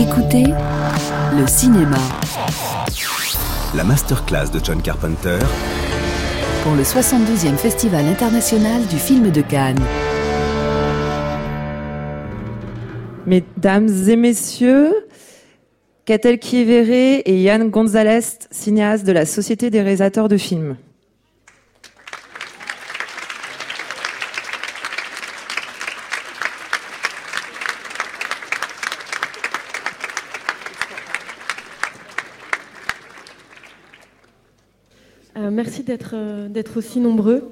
Écoutez le cinéma. La masterclass de John Carpenter pour le 72e Festival international du film de Cannes. Mesdames et messieurs, Catel Kievere et Yann Gonzalez, cinéastes de la Société des réalisateurs de films. Euh, d'être euh, d'être aussi nombreux.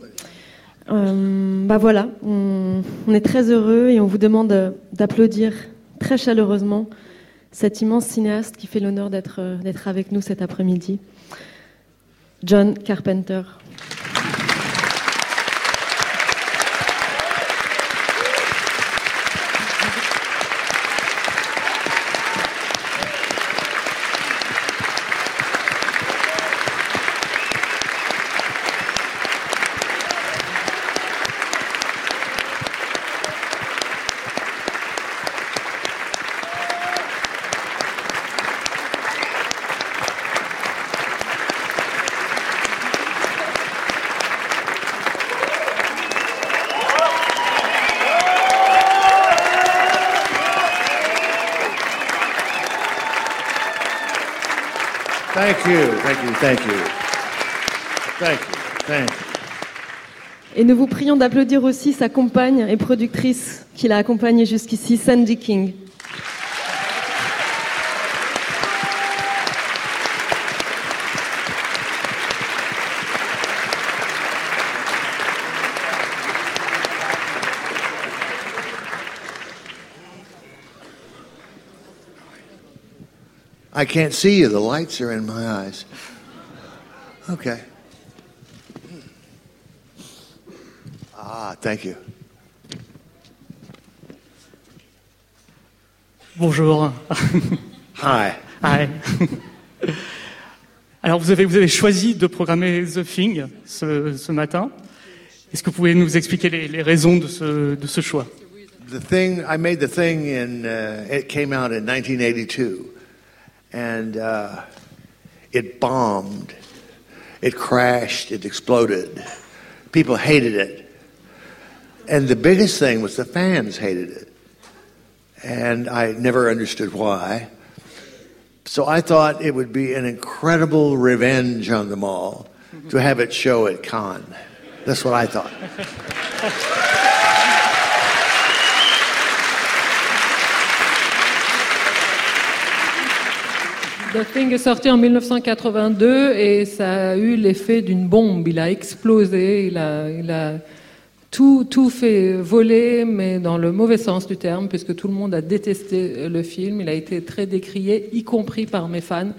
Euh, bah voilà, on, on, est très heureux et on vous demande d'applaudir très chaleureusement cet immense cinéaste qui fait l'honneur d'être avec nous cet après-midi, John Carpenter. Thank you, thank you, thank you. Thank you, thank you. Et nous vous prions d'applaudir aussi sa compagne et productrice qui l'a accompagnée jusqu'ici, Sandy King. I can't see you. The lights are in my eyes. Okay. Ah, thank you. Bonjour. Hi. Hi. Alors vous avez, vous avez choisi de programmer The Thing ce, ce matin. Est-ce que vous pouvez nous expliquer les, les raisons de ce, de ce choix? The thing I made the thing in uh, it came out in 1982. and uh, it bombed, it crashed, it exploded. People hated it. And the biggest thing was the fans hated it. And I never understood why. So I thought it would be an incredible revenge on them all to have it show at Cannes. That's what I thought. The Thing est sorti en 1982 et ça a eu l'effet d'une bombe. Il a explosé, il a, tout, tout, fait voler, mais dans le mauvais sens du terme, puisque tout le monde a détesté le film. Il a été très décrié, y compris par mes fans,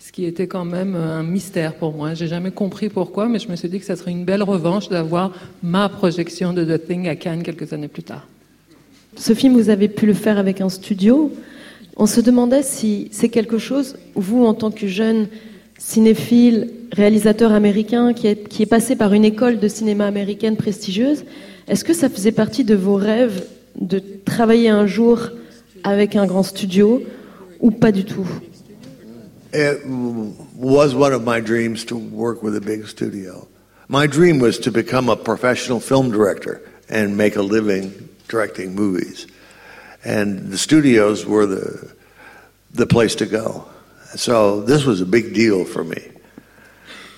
ce qui était quand même un mystère pour moi. J'ai jamais compris pourquoi, mais je me suis dit que ça serait une belle revanche d'avoir ma projection de The Thing à Cannes quelques années plus tard. Ce film, vous avez pu le faire avec un studio. On se demandait si c'est quelque chose, vous en tant que jeune cinéphile, réalisateur américain qui est, passé par une école de cinéma américaine prestigieuse, est-ce que ça faisait partie de vos rêves de travailler un jour avec un grand studio ou pas du tout? It was one of my dreams to work with a big studio. My dream was to become a professional film director and make a living directing movies. And the studios were the the place to go. So this was a big deal for me,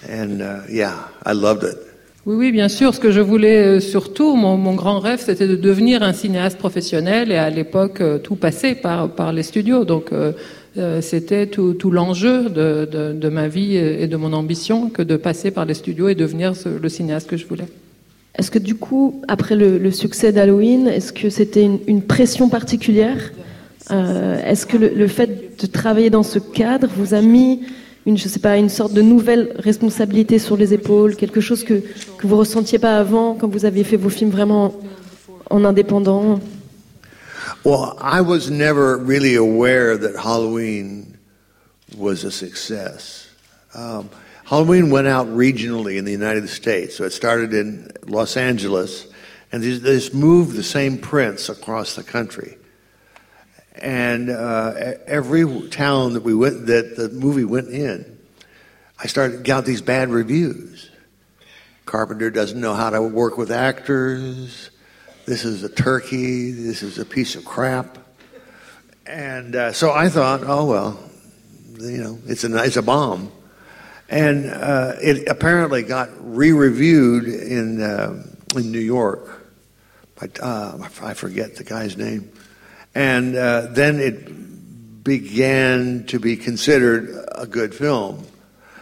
and uh, yeah, I loved it. Oui, oui, bien sûr. Ce que je voulais euh, surtout, mon, grand rêve, c'était de devenir un cinéaste professionnel. Et à l'époque, euh, tout passait par, les studios. Donc, euh, c'était tout, l'enjeu de, ma vie et de mon ambition que de passer par les studios et devenir le cinéaste que je voulais. Est-ce que du coup, après le, succès d'Halloween, est-ce que c'était une, pression particulière euh, Est-ce que le, le, fait de travailler dans ce cadre vous a mis une, je sais pas, une sorte de nouvelle responsabilité sur les épaules, quelque chose que, que vous ressentiez pas avant quand vous aviez fait vos films vraiment en indépendant? Well, I was never really aware that Halloween was a success. Um, Halloween went out regionally in the United States. So it started in Los Angeles, and they just moved the same prints across the country. And uh, every town that we went, that the movie went in, I started got these bad reviews. Carpenter doesn't know how to work with actors. This is a turkey. This is a piece of crap. And uh, so I thought, oh well, you know, it's a it's a bomb. And uh, it apparently got re-reviewed in uh, in New York. But uh, I forget the guy's name. And uh, then it began to be considered a good film.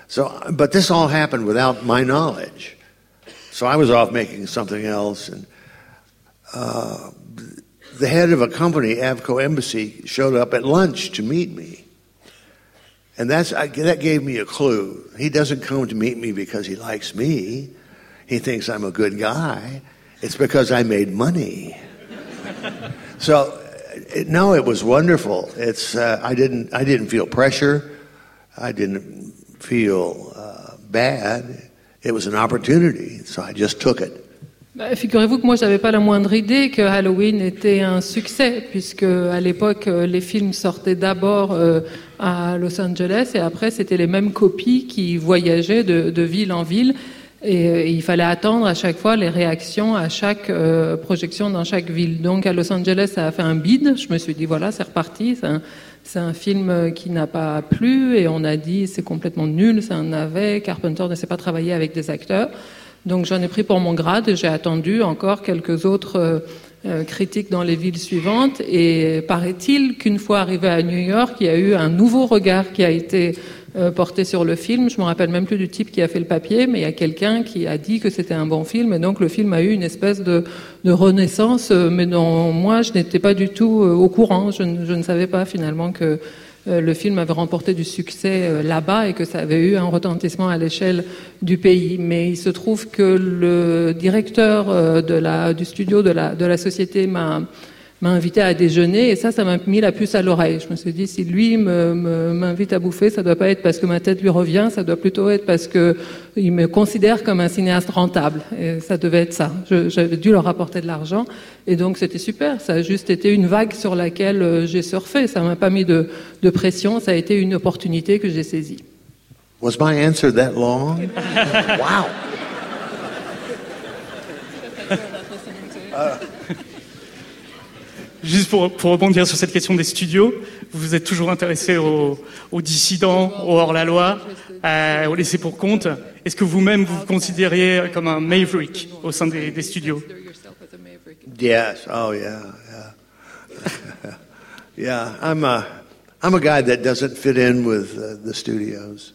So, but this all happened without my knowledge. So I was off making something else, and uh, the head of a company, Avco Embassy, showed up at lunch to meet me. And that's, I, that gave me a clue. He doesn't come to meet me because he likes me. He thinks I'm a good guy. It's because I made money. so, it, no, it was wonderful. It's, uh, I, didn't, I didn't feel pressure. I didn't feel uh, bad. It was an opportunity, so I just took it. Bah, Figurez-vous que moi, j'avais pas la moindre idée que Halloween était un succès, puisque à l'époque, euh, les films sortaient d'abord euh, à Los Angeles et après, c'était les mêmes copies qui voyageaient de, ville en ville. Et, euh, il fallait attendre à chaque fois les réactions à chaque projection dans chaque ville. Donc à Los Angeles, ça a fait un bide. Je me suis dit, voilà, c'est reparti. C'est un, un film qui n'a pas plu et on a dit c'est complètement nul, c'est un navet. Carpenter ne sait pas travailler avec des acteurs. Donc j'en ai pris pour mon grade et j'ai attendu encore quelques autres euh, euh, critiques dans les villes suivantes. Et paraît-il qu'une fois arrivé à New York, il y a eu un nouveau regard qui a été euh, porté sur le film. Je me rappelle même plus du type qui a fait le papier, mais il y a quelqu'un qui a dit que c'était un bon film. Et donc le film a eu une espèce de, renaissance, mais dont moi je n'étais pas du tout au courant. Je, ne- savais pas finalement que le film avait remporté du succès euh, là-bas et que ça avait eu un retentissement à l'échelle du pays. Mais il se trouve que le directeur euh, du studio de la société m'a m'a invité à déjeuner et ça, ça m'a mis la puce à l'oreille. Je me suis dit, si lui m'invite à bouffer, ça doit pas être parce que ma tête lui revient, ça doit plutôt être parce que il me considère comme un cinéaste rentable. Et ça devait être ça. J'avais dû leur apporter de l'argent et donc c'était super. Ça a juste été une vague sur laquelle euh, j'ai surfé. Ça m'a pas mis de, de pression. Ça a été une opportunité que j'ai saisie. Was my answer that long? wow. Juste pour, pour rebondir sur cette question des studios, vous êtes toujours intéressé aux, dissidents, aux hors-la-loi, euh, aux laissés pour compte. Est-ce que vous-même vous vous considériez comme un maverick au sein des, des studios? Yes. Oh, yeah. Yeah. yeah. I'm a, I'm a guy that doesn't fit in with uh, the studios.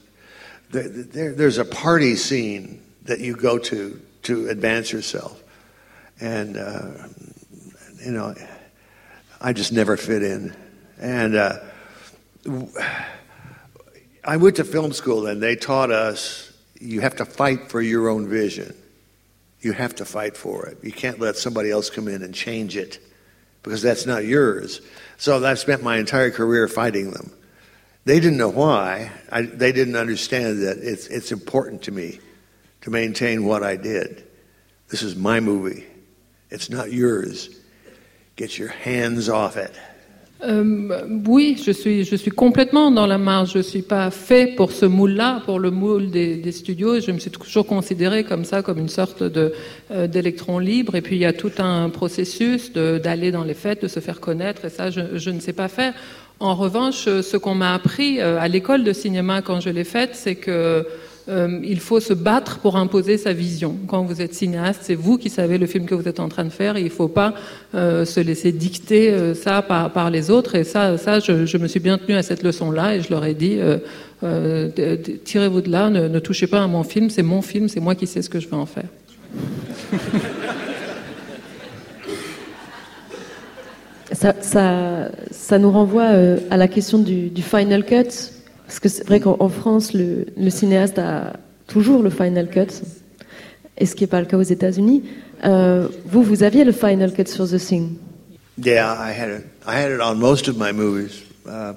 There, there, there's a party scene that you go to to advance yourself, and uh, you know, I just never fit in. And uh, I went to film school, and they taught us you have to fight for your own vision. You have to fight for it. You can't let somebody else come in and change it because that's not yours. So I've spent my entire career fighting them. They didn't know why. I, they didn't understand that it's, it's important to me to maintain what I did. This is my movie. It's not yours. Get your hands off it. Euh, oui, je suis, je suis complètement dans la marge. Je suis pas fait pour ce moule-là, pour le moule des, des studios. Je me suis toujours considéré comme ça, comme une sorte de euh, d'électron libre. Et puis il y a tout un processus d'aller dans les fêtes, de se faire connaître. Et ça, je, je ne sais pas faire. En revanche, ce qu'on m'a appris euh, à l'école de cinéma quand je l'ai faite, c'est que euh, il faut se battre pour imposer sa vision. Quand vous êtes cinéaste, c'est vous qui savez le film que vous êtes en train de faire et il ne faut pas euh, se laisser dicter euh, ça par, les autres. Et ça, ça je, me suis bien tenue à cette leçon-là et je leur ai dit, tirez-vous de là, ne, touchez pas à mon film, c'est mon film, c'est moi qui sais ce que je vais en faire. Ça, ça, nous renvoie à la question du final cut, parce que c'est vrai qu'en en France, le, le cinéaste a toujours le final cut, et ce qui n'est pas le cas aux États-Unis. Euh, vous, vous aviez le final cut sur The Thing. Yeah, I had it. I had it on most of my movies. Uh,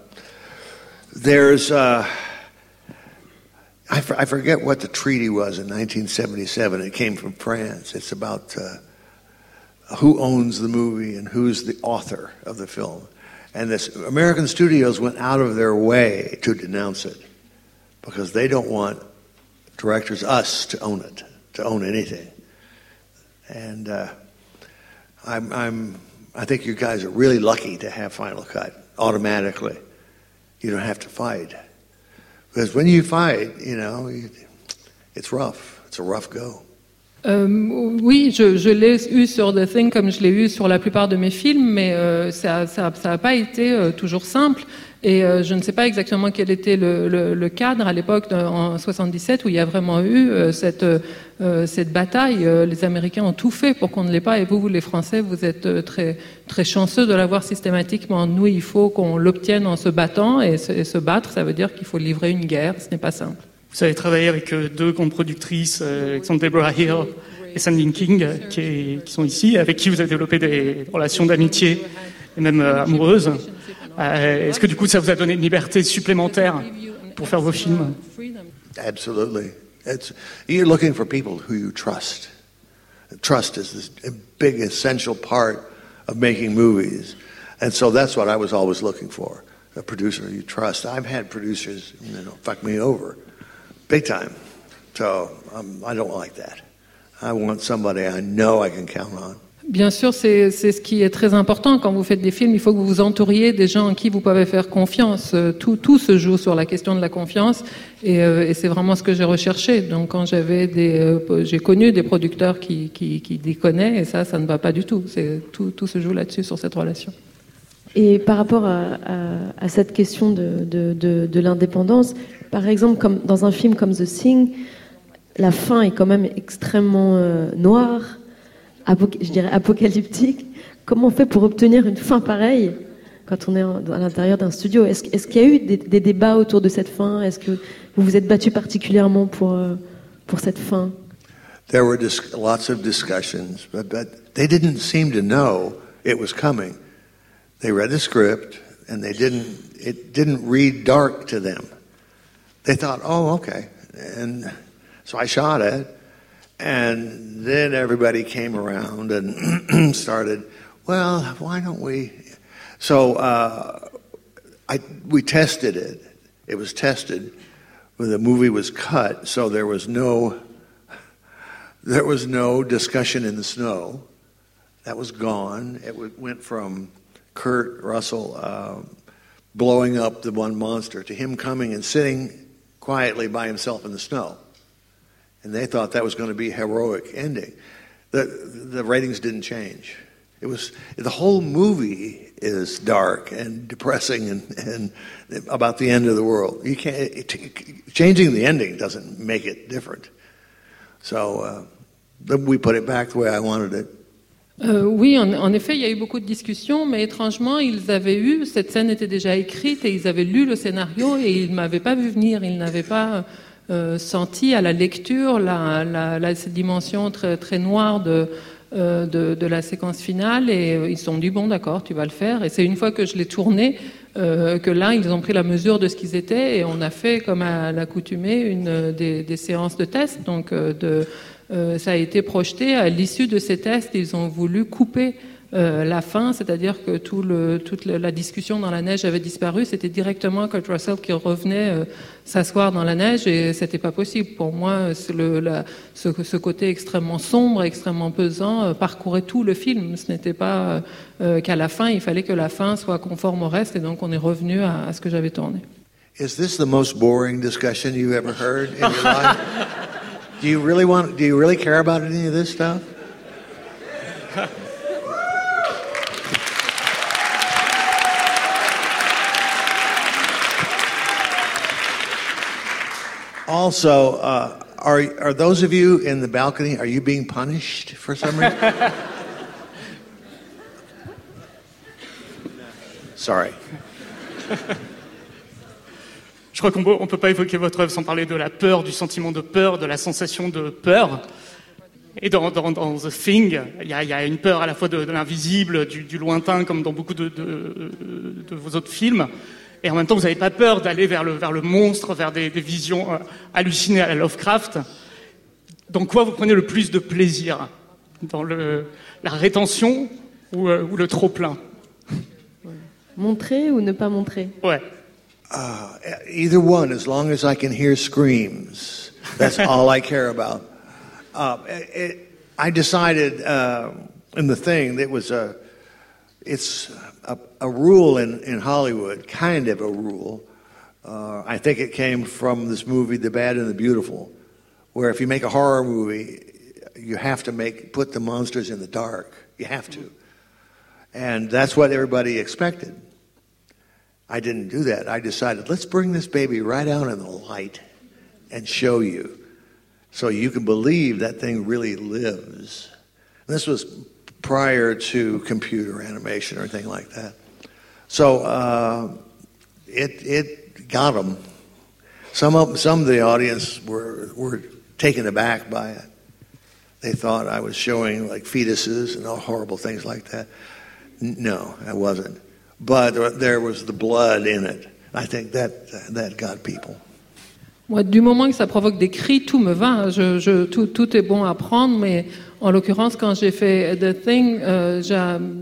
there's, uh, I, for, I forget what the treaty was in 1977. It came from France. It's about uh, who owns the movie and who's the author of the film. And this American studios went out of their way to denounce it because they don't want directors, us, to own it, to own anything. And uh, I'm, I'm, I think you guys are really lucky to have Final Cut automatically. You don't have to fight. Because when you fight, you know, it's rough. It's a rough go. Euh, oui, je, je l'ai eu sur The Thing comme je l'ai eu sur la plupart de mes films, mais euh, ça n'a ça, ça pas été euh, toujours simple. Et euh, je ne sais pas exactement quel était le, le, le cadre à l'époque en 77 où il y a vraiment eu euh, cette, euh, cette bataille. Les Américains ont tout fait pour qu'on ne l'ait pas, et vous, vous, les Français, vous êtes très, très chanceux de l'avoir systématiquement. Nous, il faut qu'on l'obtienne en se battant, et se, et se battre, ça veut dire qu'il faut livrer une guerre. Ce n'est pas simple. Vous avez travaillé avec euh, deux grandes productrices, euh, sont Deborah Hill et Sandy King, euh, qui, sont ici, avec qui vous avez développé des relations d'amitié et même amoureuses. Est-ce que du coup ça vous a donné une liberté supplémentaire pour faire vos films? Absolutely. It's, you're looking for people who you trust. Trust is a big essential part of making movies. And so that's what I was always looking for. A producer you trust. I've had producers, you know, fuck me over. Big time. So um, I don't like that. I want somebody I know I can count on. Bien sûr, c'est c'est ce qui est très important quand vous faites des films. Il faut que vous vous entouriez des gens en qui vous pouvez faire confiance. Euh, Tout, tout se joue sur la question de la confiance, et, euh, et c'est vraiment ce que j'ai recherché. Donc, quand j'avais des, euh, j'ai connu des producteurs qui, qui, qui déconnaient, et ça, ça ne va pas du tout. C'est tout, tout se joue là-dessus sur cette relation. Et par rapport à, à- à cette question de, de- de- de l'indépendance, par exemple, comme dans un film comme The Thing, la fin est quand même extrêmement euh, noire, je dirais apocalyptique. Comment on fait pour obtenir une fin pareille quand on est à l'intérieur d'un studio? Est-ce qu'il y a eu des, débats autour de cette fin? Est-ce que vous vous êtes battu particulièrement pour, euh, pour cette fin? There were dis- lots of discussions, but, but they didn't seem to know it was coming. They read the script and they didn't, it didn't read dark to them. They thought, oh, okay. And so I shot it. And then everybody came around and started, well, why don't we? So uh, I, we tested it. It was tested. When the movie was cut, so there was no there was no discussion in the snow. That was gone. It went from Kurt Russell um, blowing up the one monster to him coming and sitting quietly by himself in the snow. And they thought that was going to be a heroic ending. The, the ratings didn't change. It was the whole movie is dark and depressing and, and about the end of the world. You can't it, changing the ending doesn't make it different. So uh, we put it back the way I wanted it. Euh, oui, en, effet, il y a eu beaucoup de discussions, mais étrangement, ils avaient eu, cette scène était déjà écrite et ils avaient lu le scénario et ils ne m'avaient pas vu venir, ils n'avaient pas euh, senti à la lecture la, cette dimension très, très noire de, euh, de, de la séquence finale et ils se sont dit, bon d'accord, tu vas le faire. Et c'est une fois que je l'ai tourné que là, ils ont pris la mesure de ce qu'ils étaient et on a fait, comme à l'accoutumée, une, des, des séances de tests, donc de... Euh, ça a été projeté. À l'issue de ces tests, ils ont voulu couper euh, la fin, c'est-à-dire que tout le, toute la discussion dans la neige avait disparu. C'était directement Kurt Russell qui revenait euh, s'asseoir dans la neige et c'était pas possible. Pour moi, c'est le, la- ce, ce côté extrêmement sombre, extrêmement pesant euh, parcourait tout le film. Ce n'était pas qu'à la fin, il fallait que la fin soit conforme au reste et donc on est revenu à, à ce que j'avais tourné. Is this the most boring discussion you've ever heard in your life? Do you really want? Do you really care about any of this stuff? Also, uh, are are those of you in the balcony? Are you being punished for some reason? Sorry. Je crois qu'on ne peut pas évoquer votre œuvre sans parler de la peur, du sentiment de peur, de la sensation de peur. Et dans, dans, dans The Thing, il y, a, il y a une peur à la fois de, de l'invisible, du, du lointain, comme dans beaucoup de, de, de vos autres films. Et en même temps, vous n'avez pas peur d'aller vers le, vers le monstre, vers des, des visions euh, hallucinées à la Lovecraft. Dans quoi vous prenez le plus de plaisir? Dans le, la rétention ou, euh, ou le trop-plein? Montrer ou ne pas montrer? Ouais. Uh, either one, as long as I can hear screams. That's all I care about. Uh, it, I decided uh, in the thing that was a, it's a, a rule in, in Hollywood, kind of a rule. Uh, I think it came from this movie, The Bad and the Beautiful, where if you make a horror movie, you have to make put the monsters in the dark. You have to, and that's what everybody expected. I didn't do that. I decided, let's bring this baby right out in the light and show you so you can believe that thing really lives. And this was prior to computer animation or anything like that. So uh, it, it got them. Some of, some of the audience were, were taken aback by it. They thought I was showing like fetuses and all horrible things like that. No, I wasn't. But there was the blood in it. I think that that got people. Moi, du moment que ça provoque des cris, tout me va. Je, je, tout, tout, est bon à prendre, mais en l'occurrence, quand j'ai fait The Thing, euh,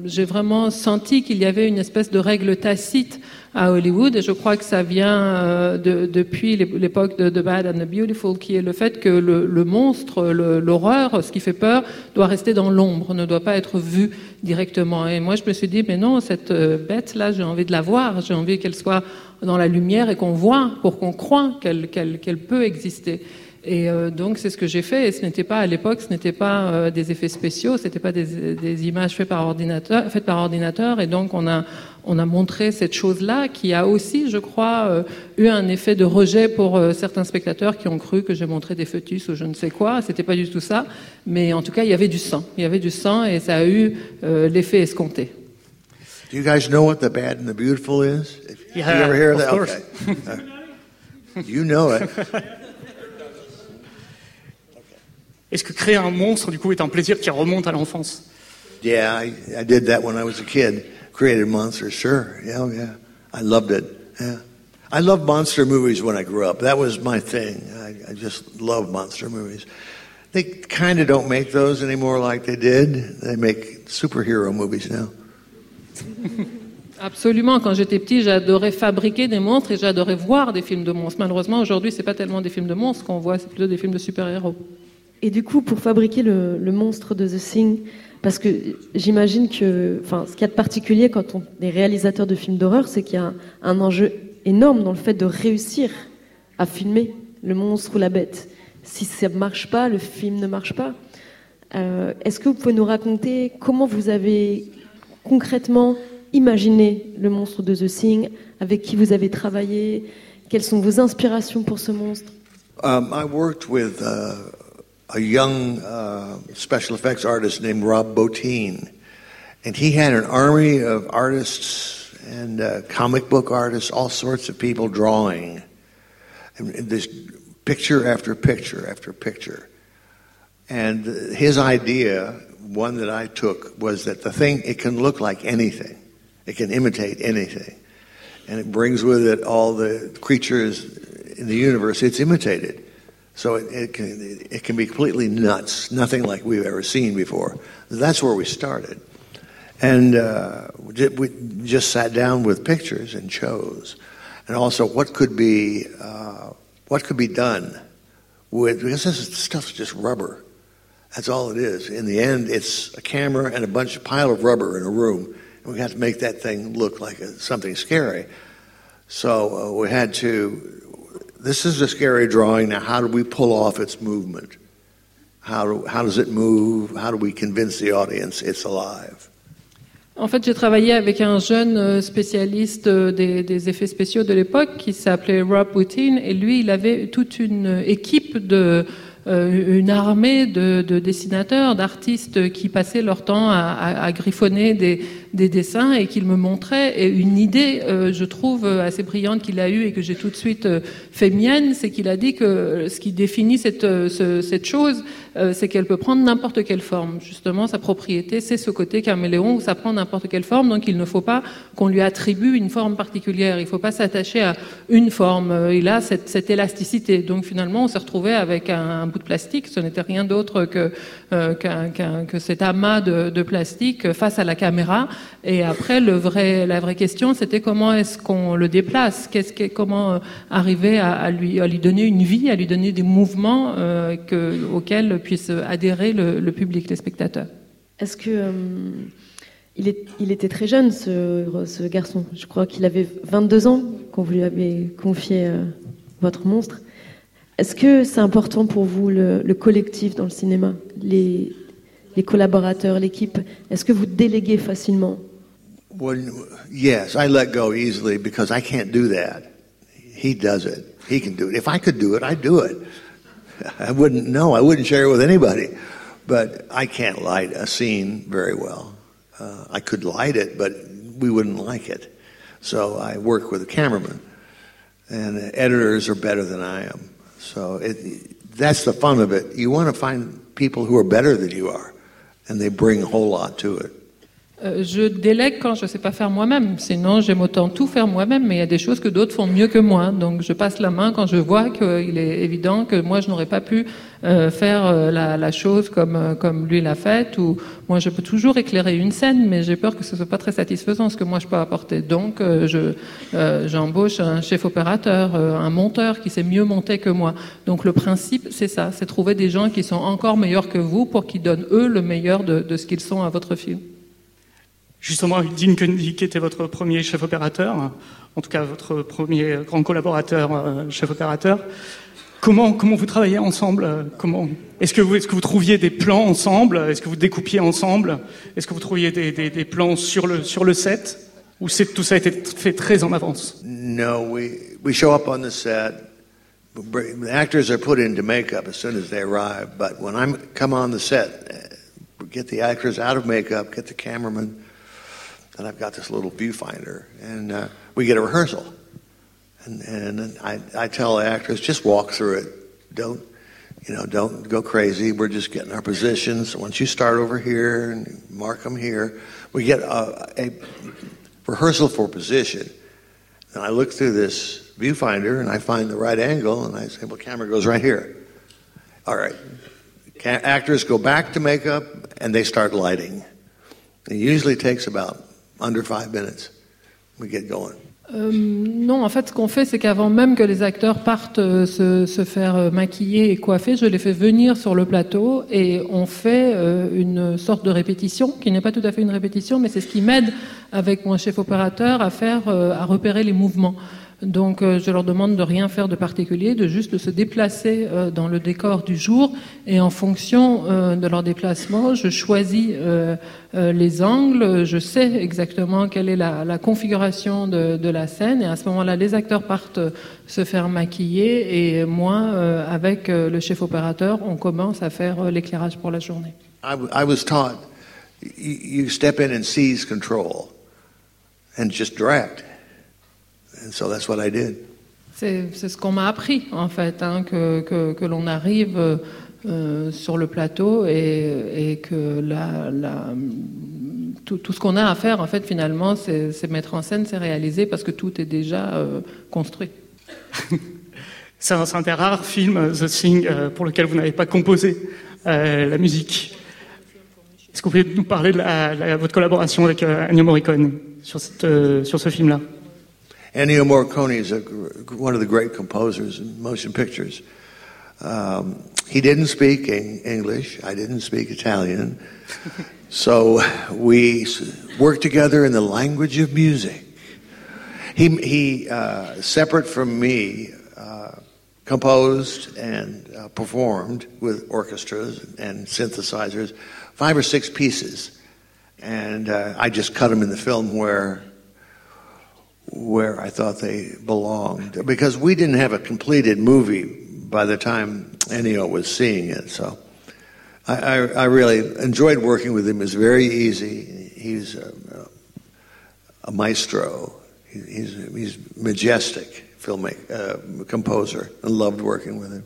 j'ai vraiment senti qu'il y avait une espèce de règle tacite à Hollywood, et je crois que ça vient euh, de, depuis l'époque de The Bad and the Beautiful, qui est le fait que le, monstre, l'horreur, ce qui fait peur, doit rester dans l'ombre, ne doit pas être vu directement. Et moi, je me suis dit, mais non, cette euh, bête-là, j'ai envie de la voir, j'ai envie qu'elle soit dans la lumière et qu'on voit, pour qu'on croit qu'elle peut exister. Et euh, donc c'est ce que j'ai fait. Et ce n'était pas à l'époque, ce n'était pas euh, des effets spéciaux, c'était pas des, des, images faites par ordinateur, faites par ordinateur. Et donc on a on a montré cette chose-là qui a aussi, je crois, euh, eu un effet de rejet pour euh, certains spectateurs qui ont cru que j'ai montré des fœtus ou je ne sais quoi. C'était pas du tout ça, mais en tout cas, il y avait du sang. Il y avait du sang et ça a eu euh, l'effet escompté. Do you guys know what the bad and the beautiful is? Yeah, you ever hear that? Okay. Uh, you know it. Est-ce que créer un monstre, du coup, est un plaisir qui remonte à l'enfance? Yeah, I, I did that when I was a kid. created monsters, sure. Yeah, yeah. I loved it. Yeah. I loved monster movies when I grew up. That was my thing. I, I just love monster movies. They kind of don't make those anymore like they did. They make superhero movies now. Absolument. Quand j'étais petit, j'adorais fabriquer des monstres et j'adorais voir des films de monstres. Malheureusement, aujourd'hui, c'est pas tellement des films de monstres qu'on voit, c'est plutôt des films de super-héros. Et du coup, pour fabriquer le, monstre de The Thing, parce que j'imagine que, enfin, ce qu'il y a de particulier quand on est réalisateur de films d'horreur, c'est qu'il y a un, enjeu énorme dans le fait de réussir à filmer le monstre ou la bête. Si ça ne marche pas, le film ne marche pas. Euh, est-ce que vous pouvez nous raconter comment vous avez concrètement imaginé le monstre de The Thing, avec qui vous avez travaillé, quelles sont vos inspirations pour ce monstre? Um, I worked uh, a young uh, special effects artist named Rob Bottin. And he had an army of artists and uh, comic book artists, all sorts of people drawing. And this picture after picture after picture. And his idea, one that I took, was that the thing, it can look like anything. It can imitate anything. And it brings with it all the creatures in the universe it's imitated. So it, it, can, it can be completely nuts, nothing like we've ever seen before. That's where we started. And uh, we just sat down with pictures and chose. And also, what could be, uh, what could be done with, because this stuff's just rubber. That's all it is. In the end, it's a camera and a bunch of pile of rubber in a room. And we had to make that thing look like a, something scary. So uh, we had to this is a scary drawing. Now, how do we pull off its movement? How, do, how does it move? How do we convince the audience it's alive? En fait, j'ai travaillé avec un jeune euh, spécialiste euh, des, des effets spéciaux de l'époque qui s'appelait Rob Putin et lui, il avait toute une équipe de euh, une armée de, de dessinateurs, d'artistes qui passaient leur temps à, à, à griffonner des, des, dessins et qu'il me montrait. Et une idée, euh, je trouve, assez brillante qu'il a eue et que j'ai tout de suite euh, fait mienne, c'est qu'il a dit que ce qui définit cette, ce, cette chose, c'est qu'elle peut prendre n'importe quelle forme. Justement, sa propriété, c'est ce côté caméléon où ça prend n'importe quelle forme, donc il ne faut pas qu'on lui attribue une forme particulière. Il ne faut pas s'attacher à une forme. Il a cette, cette élasticité. Donc finalement, on s'est retrouvé avec un, bout de plastique. Ce n'était rien d'autre que, euh, que cet amas de, plastique face à la caméra. Et après, la vraie question, c'était comment est-ce qu'on le déplace? Comment euh, arriver à, lui, donner une vie, à lui donner des mouvements euh, que, auxquels puisse adhérer le, public, les spectateurs? Est-ce que euh, il, était très jeune, ce, garçon. Je crois qu'il avait 22 ans quand vous lui avez confié votre monstre. Est-ce que c'est important pour vous le, le, collectif dans le cinéma, les collaborateurs, l'équipe Est-ce que vous déléguez facilement well, Yes, I let go easily because I can't do that. He does it. He can do it. If I could do it, I'd do it. I wouldn't. No, I wouldn't share it with anybody. But I can't light a scene very well. Uh, I could light it, but we wouldn't like it. So I work with a cameraman, and editors are better than I am. So it, that's the fun of it. You want to find people who are better than you are, and they bring a whole lot to it. Euh, je délègue quand je ne sais pas faire moi-même. Sinon, j'aime autant tout faire moi-même, mais il y a des choses que d'autres font mieux que moi. Donc, je passe la main quand je vois qu'il est évident que moi, je n'aurais pas pu euh, faire euh, la, la, chose comme, euh, comme lui l'a faite. Ou moi, je peux toujours éclairer une scène, mais j'ai peur que ce soit pas très satisfaisant ce que moi je peux apporter. Donc, euh, je euh, j'embauche un chef opérateur, un monteur qui sait mieux monter que moi. Donc, le principe, c'est ça, c'est trouver des gens qui sont encore meilleurs que vous pour qu'ils donnent eux le meilleur de, de ce qu'ils sont à votre film. Justement, Dean qui était votre premier chef opérateur, en tout cas votre premier grand collaborateur euh, chef opérateur. Comment, comment vous travaillez ensemble Comment Est-ce que, vous, est-ce que vous trouviez des plans ensemble Est-ce que vous découpiez ensemble Est-ce que vous trouviez des, des, plans sur le, sur le set Ou c'est, tout ça a été fait très en avance? No, we, we show up on the set. The actors are put into makeup as soon as they arrive. But when I come on the set, get the actors out of makeup, get the cameraman and I've got this little viewfinder, and uh, we get a rehearsal. And, and I, I tell actors, just walk through it. Don't, you know, don't go crazy. We're just getting our positions. Once you start over here and mark them here, we get a, a rehearsal for position. And I look through this viewfinder and I find the right angle, and I say, well, camera goes right here. All right. Actors go back to makeup and they start lighting. It usually takes about under five minutes. We get going. Euh, non, en fait, ce qu'on fait, c'est qu'avant même que les acteurs partent euh, se, faire euh, maquiller et coiffer, je les fais venir sur le plateau et on fait une sorte de répétition, qui n'est pas tout à fait une répétition, mais c'est ce qui m'aide avec mon chef opérateur à faire, à repérer les mouvements. Donc euh, je leur demande de rien faire de particulier, de juste se déplacer euh, dans le décor du jour et en fonction euh, de leur déplacement, je choisis les angles, je sais exactement quelle est la, configuration de, de, la scène et à ce moment-là les acteurs partent se faire maquiller et moi avec le chef opérateur on commence à faire l'éclairage pour la journée. I, I was taught you step in and seize control and just direct. And so that's what I did. C'est ce qu'on m'a appris, en fait, hein, que, que, que l'on arrive euh, sur le plateau et, et que la, la, tout, tout, ce qu'on a à faire, en fait, finalement, c'est mettre en scène, c'est réaliser, parce que tout est déjà euh, construit. c'est un, un, des rares films, The Thing, euh, pour lequel vous n'avez pas composé euh, la musique. Est-ce que vous pouvez nous parler de la, la, votre collaboration avec euh, Ennio Morricone sur, cette, euh, sur ce film-là? Ennio Morricone is a, one of the great composers in motion pictures. Um, he didn't speak English. I didn't speak Italian. so we worked together in the language of music. He, he uh, separate from me, uh, composed and uh, performed with orchestras and synthesizers five or six pieces. And uh, I just cut them in the film where where I thought they belonged because we didn't have a completed movie by the time Ennio was seeing it. So I, I, I really enjoyed working with him. It's very easy. He's a, a maestro. He, he's he's majestic filmmaker, uh, composer, and loved working with him.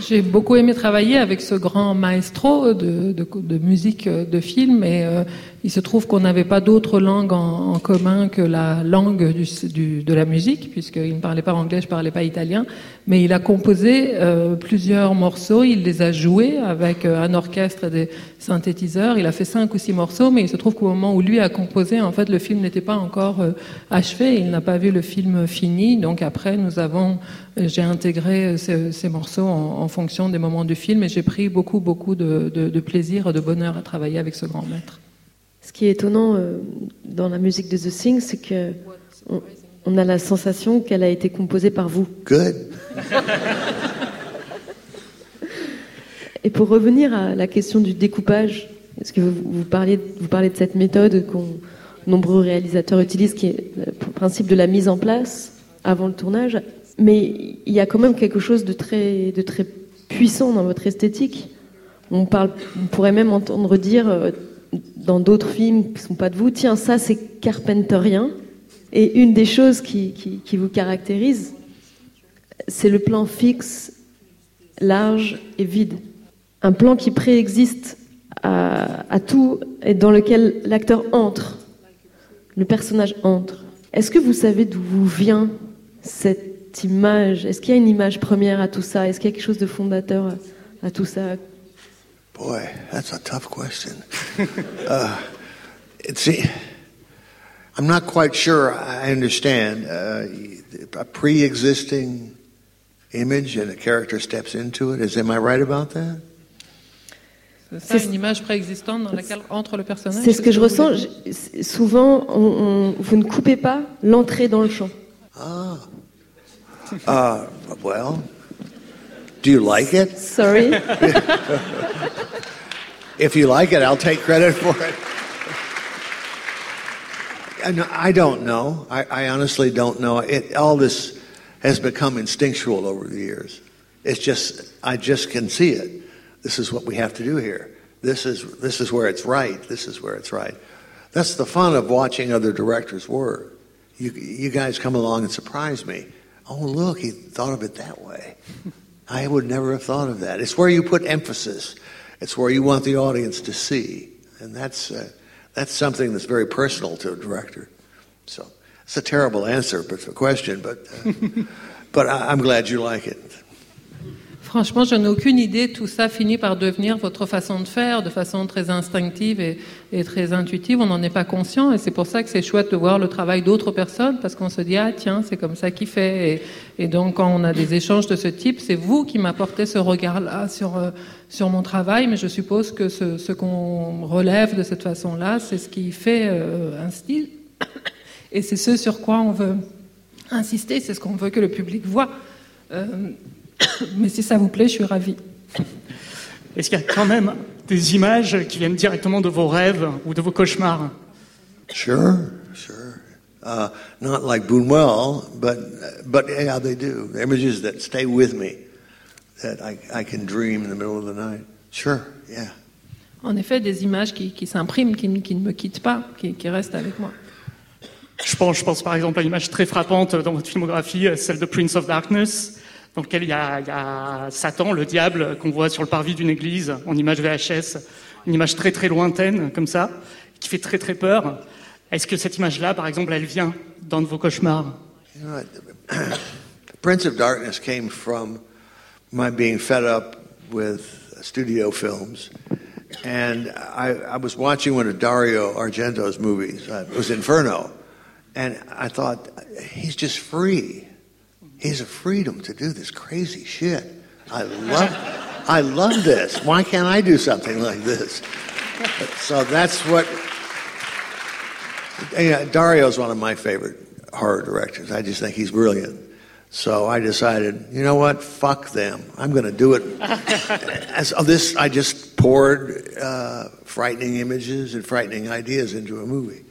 J'ai beaucoup aimé travailler avec ce grand maestro de, musique de film et euh, il se trouve qu'on n'avait pas d'autre langue en, commun que la langue de la musique puisqu'il ne parlait pas anglais, je ne parlais pas italien, mais il a composé euh, plusieurs morceaux, il les a joués avec euh, un orchestre et des synthétiseurs, il a fait cinq ou six morceaux, mais il se trouve qu'au moment où lui a composé, en fait le film n'était pas encore euh, achevé, il n'a pas vu le film fini, donc après nous avons, j'ai intégré ces, ces morceaux en, en, fonction des moments du film et j'ai pris beaucoup beaucoup de, de, de plaisir et de bonheur à travailler avec ce grand maître. Ce qui est étonnant euh, dans la musique de The Thing, c'est que on, on, a la sensation qu'elle a été composée par vous. Good. Et pour revenir à la question du découpage, est-ce que vous, vous, parliez, vous parlez de cette méthode que nombreux réalisateurs utilisent, qui est le principe de la mise en place avant le tournage, mais il y a quand même quelque chose de très, de très puissant dans votre esthétique. On, parle, on pourrait même entendre dire euh, dans d'autres films qui ne sont pas de vous, tiens, ça c'est carpenterien. Et une des choses qui, qui, vous caractérise, c'est le plan fixe, large et vide. Un plan qui préexiste à, à tout et dans lequel l'acteur entre, le personnage entre. Est-ce que vous savez d'où vous vient cette image Est-ce qu'il y a une image première à tout ça? Est-ce qu'il y a quelque chose de fondateur à, à tout ça? Boy, that's a tough question. uh, it's, I'm not quite sure I understand. Uh, a pre existing image and a character steps into it. Is, am I right about that? C'est une image préexistante dans laquelle entre le personnage. C'est ce que je ressens. Souvent, on, on, vous ne coupez pas l'entrée dans le champ. Ah. Uh, well, do you like it? Sorry. if you like it, I'll take credit for it. I don't know. I, I honestly don't know. It, all this has become instinctual over the years. It's just, I just can see it. This is what we have to do here. This is, this is where it's right. This is where it's right. That's the fun of watching other directors work. You, you guys come along and surprise me. Oh, look, he thought of it that way. I would never have thought of that. It's where you put emphasis. It's where you want the audience to see. And that's, uh, that's something that's very personal to a director. So it's a terrible answer but a question, but, uh, but I'm glad you like it. Franchement, je n'ai aucune idée. Tout ça finit par devenir votre façon de faire, de façon très instinctive et, très intuitive. On n'en est pas conscient et c'est pour ça que c'est chouette de voir le travail d'autres personnes parce qu'on se dit ah tiens c'est comme ça qu'il fait. Et, donc quand on a des échanges de ce type, c'est vous qui m'apportez ce regard-là sur euh, sur mon travail. Mais je suppose que ce, ce qu'on relève de cette façon-là, c'est ce qui fait euh, un style et c'est ce sur quoi on veut insister. C'est ce qu'on veut que le public voit. Euh, mais si ça vous plaît, je suis ravie. Est-ce qu'il y a quand même des images qui viennent directement de vos rêves ou de vos cauchemars? Sure, sure. Uh, not like Boonwell, but but yeah, they do. Images that stay with me, that I, I can dream in the middle of the night. Sure, yeah. En effet, des images qui, qui s'impriment, qui, qui, ne me quittent pas, qui, qui restent avec moi. Je pense, je pense par exemple à une image très frappante dans votre filmographie, celle de Prince of Darkness, dans lequel il y a, Satan, le diable, qu'on voit sur le parvis d'une église, en image VHS, une image très très lointaine, comme ça, qui fait très très peur. Est-ce que cette image-là, par exemple, elle vient dans vos cauchemars? Prince of Darkness came from my being fed up with studio films. And I, I was watching one of Dario Argento's movies. Uh, it was Inferno. And I thought, he's just free. He has a freedom to do this crazy shit. I love, I love this. Why can't I do something like this? So that's what. Yeah, Dario's one of my favorite horror directors. I just think he's brilliant. So I decided, you know what? Fuck them. I'm going to do it. As this, I just poured uh, frightening images and frightening ideas into a movie.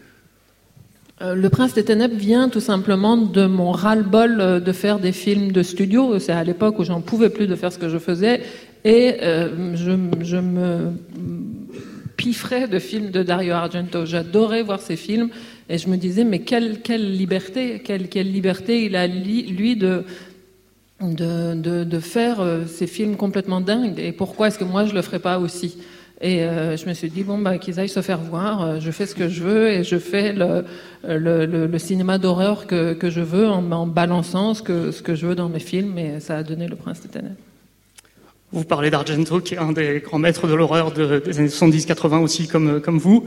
Le Prince des Ténèbres vient tout simplement de mon ras-le-bol de faire des films de studio. C'est à l'époque où j'en pouvais plus de faire ce que je faisais et euh, je, me pifferais de films de Dario Argento. J'adorais voir ces films et je me disais mais quelle, liberté, quelle, liberté il a lui de de, de, de faire euh, ces films complètement dingues. Et pourquoi est-ce que moi je le ferais pas aussi? Et euh, je me suis dit bon bah qu'ils aillent se faire voir. euh, Je fais ce que je veux et je fais le, le, le- cinéma d'horreur que, que je veux en, en balançant ce que, ce que je veux dans mes films. Et ça a donné Le Prince des Ténèbres. Vous parlez d'Argento, qui est un des grands maîtres de l'horreur de- des années 70-80 aussi, comme, comme vous.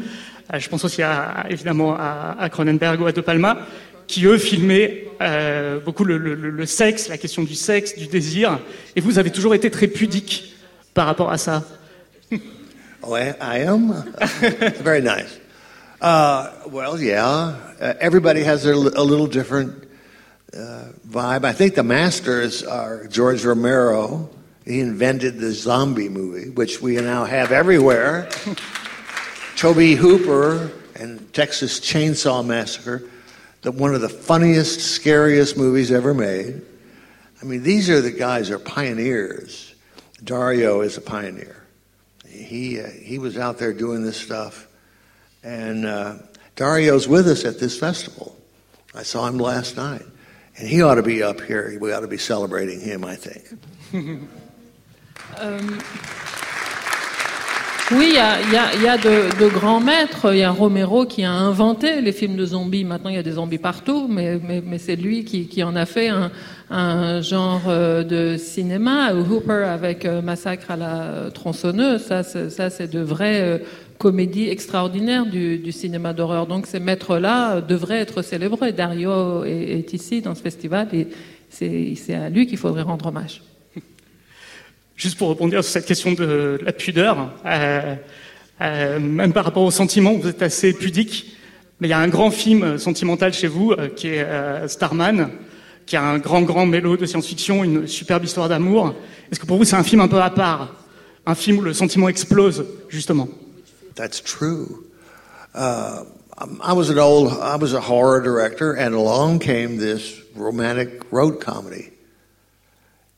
Euh, je pense aussi évidemment à, Cronenberg ou à De Palma, qui eux filmaient beaucoup le sexe, la question du sexe, du désir. Et vous avez toujours été très pudique par rapport à ça. Oh, I, I am? Very nice. Uh, well, yeah. Uh, everybody has their, a little different uh, vibe. I think the masters are George Romero. He invented the zombie movie, which we now have everywhere. Toby Hooper and Texas Chainsaw Massacre, the, one of the funniest, scariest movies ever made. I mean, these are the guys are pioneers. Dario is a pioneer he uh, he was out there doing this stuff, and uh, Dario's with us at this festival. I saw him last night, and he ought to be up here. We ought to be celebrating him. I think. Euh, Oui, il y a, de, grands maîtres. Il y a Romero qui a inventé les films de zombies. Maintenant, il y a des zombies partout, mais, c'est lui qui, en a fait un, genre euh, de cinéma. Hooper avec euh, Massacre à la tronçonneuse, ça, c'est- de vraies euh, comédies extraordinaires du, cinéma d'horreur. Donc, ces maîtres-là devraient être célébrés. Dario est, ici dans ce festival et c'est à lui qu'il faudrait rendre hommage. Juste pour rebondir sur cette question de la pudeur, euh, euh, même par rapport aux sentiments, vous êtes assez pudique, mais il y a un grand film sentimental chez vous euh, qui est Starman, qui a un grand, grand mélo de science-fiction, une superbe histoire d'amour. Est-ce que pour vous c'est un film un peu à part Un film où le sentiment explose, justement? That's true. Uh, I was an old, I was a horror director, and along came this romantic road comedy.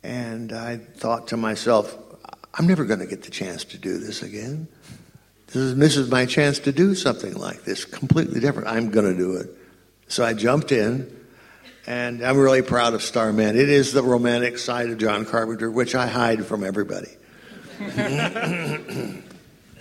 And I thought to myself, I'm never going to get the chance to do this again. This is, this is my chance to do something like this, completely different. I'm going to do it. So I jumped in, and I'm really proud of Starman. It is the romantic side of John Carpenter, which I hide from everybody.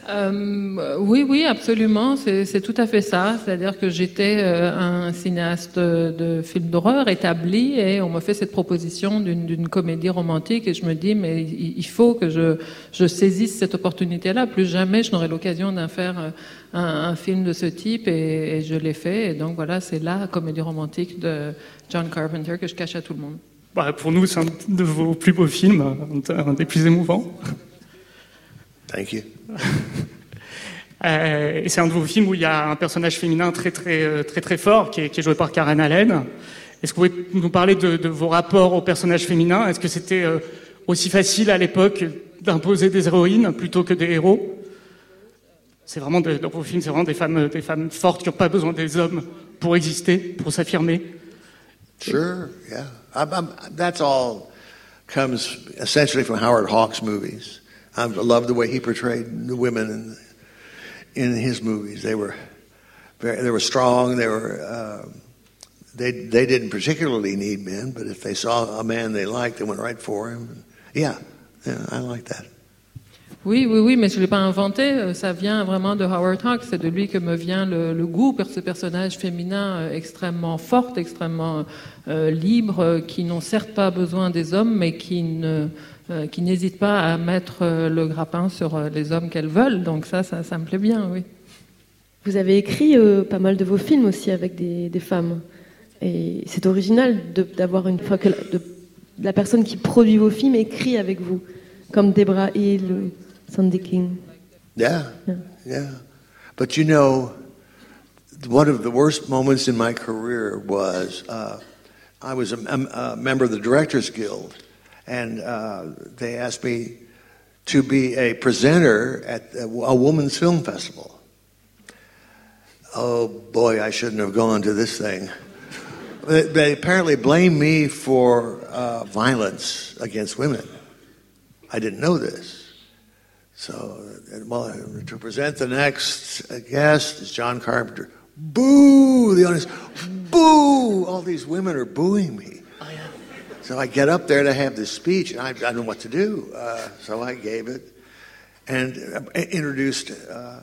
Euh, oui, oui, absolument, c'est tout à fait ça. C'est-à-dire que j'étais euh, un cinéaste de films d'horreur établi et on m'a fait cette proposition d'une comédie romantique et je me dis mais il faut que je, saisisse cette opportunité-là. Plus jamais je n'aurai l'occasion d'en faire euh, un, film de ce type et, je l'ai fait. Et donc voilà, c'est la comédie romantique de John Carpenter que je cache à tout le monde. Bah, Pour nous, c'est un de vos plus beaux films, un des plus émouvants. Thank you. Euh, et c'est un de vos films où il y a un personnage féminin très très euh, très très fort qui est, qui est joué par Karen Allen. Est-ce que vous pouvez nous parler de, de vos rapports aux personnages féminins Est-ce que c'était euh, aussi facile à l'époque d'imposer des héroïnes plutôt que des héros? C'est vraiment de- dans vos films, c'est vraiment des femmes des femmes fortes qui n'ont pas besoin des hommes pour exister, pour s'affirmer. Sure, yeah. I'm, I'm, that's all comes essentially from Howard Hawks' movies. I love the way he portrayed the women in, in his movies. They were very, they were strong. They were uh, they they didn't particularly need men, but if they saw a man they liked, they went right for him. Yeah, I like that. Oui, oui, oui, mais je ne l'ai pas inventé. euh, Ça vient vraiment de Howard Hawks. C'est de lui que me vient le, le goût pour ce personnage féminin euh, extrêmement forte, extrêmement euh, libre, euh, qui n'ont certes pas besoin des hommes, mais qui ne euh, qui n'hésitent pas à mettre euh, le grappin sur euh, les hommes qu'elles veulent. Donc ça, ça, ça me plaît bien, oui. Vous avez écrit euh, pas mal de vos films aussi avec des, des femmes. Et c'est original d'avoir une fois que la, de- la personne qui produit vos films écrit avec vous, comme Debra Hill, ou Sandy King. Yeah, Yeah. yeah. But you know, one of the worst moments in my career was uh, I was a, mem- a member of the Directors Guild, and uh, they asked me to be a presenter at a, women's film festival. Oh boy, I shouldn't have gone to this thing. They, they apparently blamed me for uh, violence against women. I didn't know this. So, uh, well, to present the next uh, guest is John Carpenter. Boo! The audience, boo! All these women are booing me. So I get up there to have this speech, and I, I don't know what to do. Uh, so I gave it and uh, introduced uh,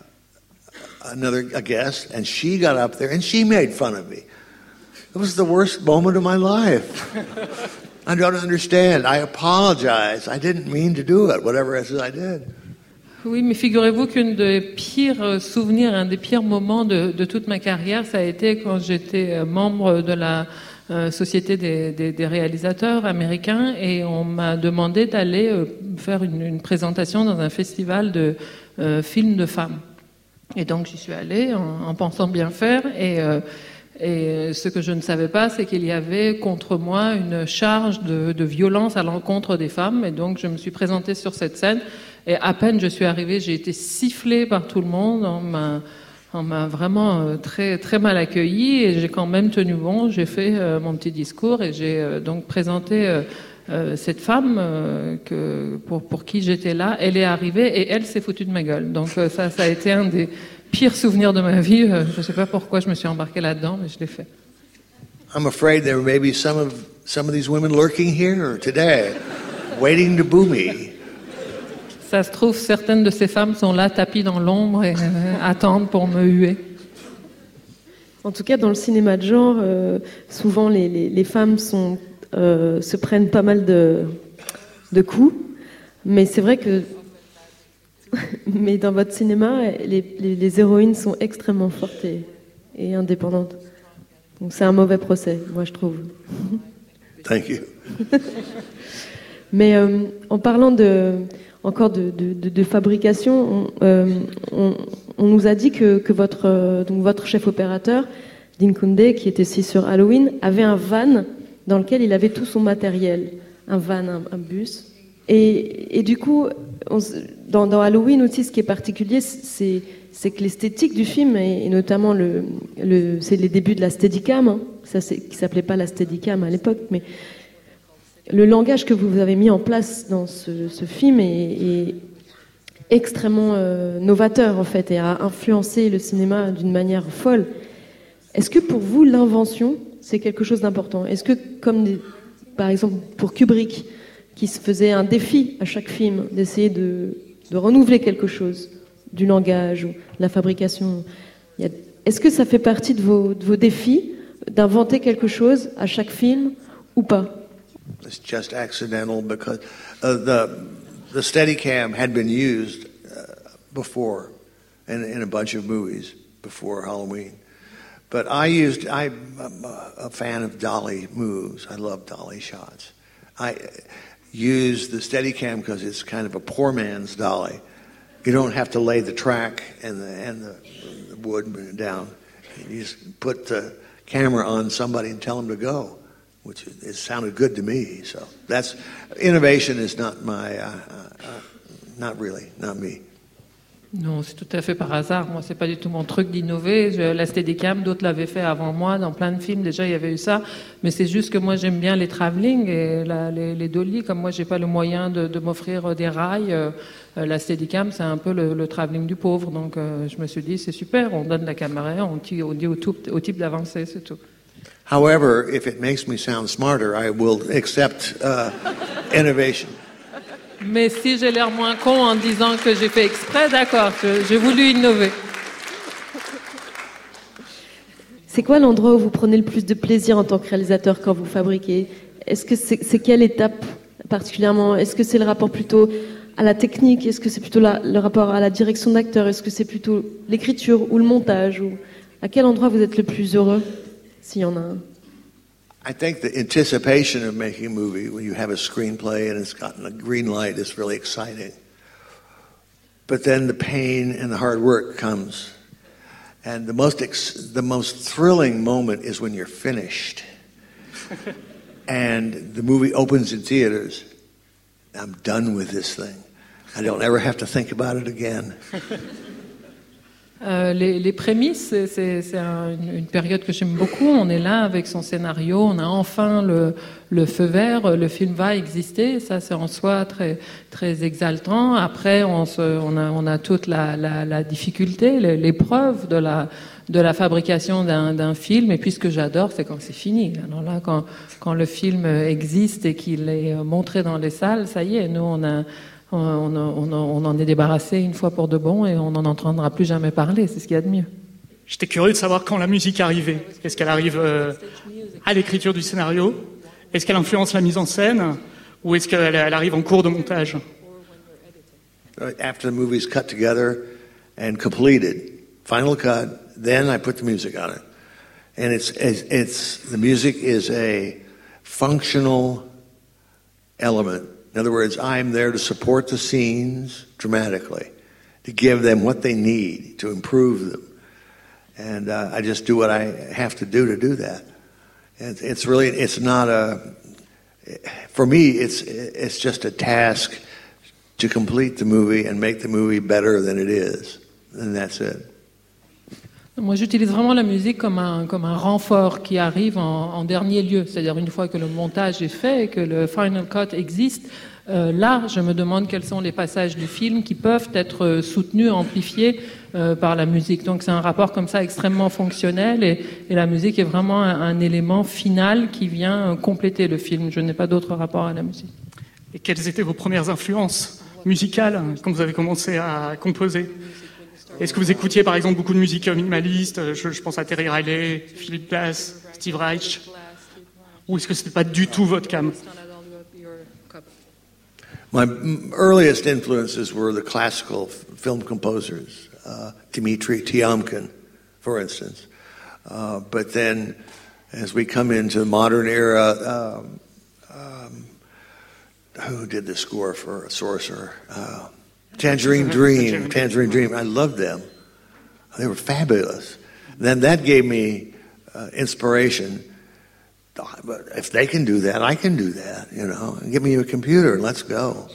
another a guest, and she got up there and she made fun of me. It was the worst moment of my life. I don't understand. I apologize. I didn't mean to do it, whatever it is I did. Oui, mais figurez-vous qu'une des pires euh, souvenirs, un des pires moments de, de toute ma carrière, ça a été quand j'étais euh, membre de la Société des, réalisateurs américains et on m'a demandé d'aller euh, faire une, présentation dans un festival de euh, films de femmes. Et donc j'y suis allée en, en, pensant bien faire et ce que je ne savais pas, c'est qu'il y avait contre moi une charge de, violence à l'encontre des femmes. Et donc, je me suis présentée sur cette scène. Et à peine je suis arrivée, j'ai été sifflée par tout le monde. On m'a vraiment euh, très, très mal accueillie. Et j'ai quand même tenu bon. J'ai fait euh, mon petit discours et j'ai euh, donc présenté cette femme que, pour, pour qui j'étais là. Elle est arrivée et elle s'est foutue de ma gueule. Donc, ça, ça a été un des pire souvenir de ma vie. Je ne sais pas pourquoi je me suis embarqué là-dedans, mais je l'ai fait. I'm afraid there may be some of some of these women lurking here today, waiting to boo me. Ça se trouve, certaines de ces femmes sont là, tapies dans l'ombre et euh, attendent pour me huer. En tout cas, dans le cinéma de genre, euh, souvent les, les, les femmes sont, euh, se prennent pas mal de, de coups. Mais c'est vrai que Mais dans votre cinéma, les, les, les héroïnes sont extrêmement fortes et, et indépendantes. Donc c'est un mauvais procès, moi je trouve. Thank you. Mais euh, en parlant de, encore de, fabrication, on, euh, on, nous a dit que, votre, euh, donc votre chef opérateur, Dinkunde, qui était ici sur Halloween, avait un van dans lequel il avait tout son matériel. Un van, un, bus. Et, du coup, dans, Halloween aussi, ce qui est particulier, c'est, que l'esthétique du film, et, notamment le, c'est les débuts de la Steadicam, hein, ça qui s'appelait pas la Steadicam à l'époque, mais le langage que vous avez mis en place dans ce, film est, extrêmement euh, novateur en fait et a influencé le cinéma d'une manière folle. Est-ce que pour vous l'invention c'est quelque chose d'important? Est-ce que comme par exemple pour Kubrick qui se faisait un défi à chaque film d'essayer de, renouveler quelque chose du langage ou de la fabrication. Est-ce que ça fait partie de vos défis d'inventer quelque chose à chaque film ou pas? It's just accidental because uh, the the Steadicam had been used uh, before in, in a bunch of movies before Halloween. But I used, I'm a fan of dolly moves. I love dolly shots. I, use the Steadicam because it's kind of a poor man's dolly. You don't have to lay the track and the, and the, the wood down. You just put the camera on somebody and tell them to go, which it sounded good to me. So that's innovation is not my, uh, uh, not really, not me. Non, c'est tout à fait par hasard. Moi, c'est pas du tout mon truc d'innover. La Steadicam, d'autres l'avaient fait avant moi dans plein de films. Déjà, il y avait eu ça. Mais c'est juste que moi, j'aime bien les travelling et la, les, dolly. Comme moi, j'ai pas le moyen de, m'offrir des rails. Euh, la Steadicam, c'est un peu le, le, travelling du pauvre. Donc, euh, je me suis dit, c'est super. On donne la caméra, on dit, on dit au, tout, au type d'avancer, c'est tout. However, if it makes me sound smarter, I will accept uh, innovation. Mais si j'ai l'air moins con en disant que j'ai fait exprès, d'accord, j'ai voulu innover. C'est quoi l'endroit où vous prenez le plus de plaisir en tant que réalisateur quand vous fabriquez? Est-ce que c'est est quelle étape particulièrement? Est-ce que c'est le rapport plutôt à la technique? Est-ce que c'est plutôt la, le rapport à la direction d'acteur? Est-ce que c'est plutôt l'écriture ou le montage? Ou À quel endroit vous êtes le plus heureux, s'il y en a un I think the anticipation of making a movie when you have a screenplay and it's gotten a green light is really exciting. But then the pain and the hard work comes. And the most, ex- the most thrilling moment is when you're finished and the movie opens in theaters. I'm done with this thing. I don't ever have to think about it again. Euh, les, prémices, c'est un, une période que j'aime beaucoup. On est là avec son scénario, on a enfin le, feu vert, le film va exister. Ça, c'est en soi très, exaltant. Après, on, a, toute la, difficulté, l'épreuve de la, fabrication d'un film. Et puis, ce que j'adore, c'est quand c'est fini. Alors là, quand le film existe et qu'il est montré dans les salles, ça y est, nous, on a on, on, on, en est débarrassé une fois pour de bon et on n'en entendra plus jamais parler. C'est ce qu'il y a de mieux. J'étais curieux de savoir quand la musique arrivait. Est-ce qu'elle arrive euh, à l'écriture du scénario? Est-ce qu'elle influence la mise en scène? Ou est-ce qu'elle elle arrive en cours de montage? After the movie's cut together and completed, final cut, then I put the music on it. And it's, it's, it's the music is a functional element In other words, I'm there to support the scenes dramatically, to give them what they need to improve them. And uh, I just do what I have to do to do that. And it's really, it's not a, for me, it's, it's just a task to complete the movie and make the movie better than it is. And that's it. Moi, j'utilise vraiment la musique comme un, comme un renfort qui arrive en, dernier lieu. C'est-à-dire, une fois que le montage est fait et que le final cut existe, euh, là, je me demande quels sont les passages du film qui peuvent être soutenus, amplifiés euh, par la musique. Donc, c'est un rapport comme ça extrêmement fonctionnel et, et la musique est vraiment un, un, élément final qui vient compléter le film. Je n'ai pas d'autre rapport à la musique. Et quelles étaient vos premières influences musicales quand vous avez commencé à composer? Est-ce que vous écoutiez par exemple beaucoup de musique minimaliste je, je pense à Terry Riley, Philip Glass, Steve Reich Ou est-ce que ce n'était pas du tout votre cam? My earliest influences were the classical film composers, uh, Dmitri Tiomkin, for instance. Uh, but then, as we come into the modern era, um, um, who did the score for Sorcerer? Uh, Tangerine Dream, Tangerine Dream. I loved them. They were fabulous. Then that gave me uh, inspiration. But if they can do that, I can do that. You know, give me a computer and let's go.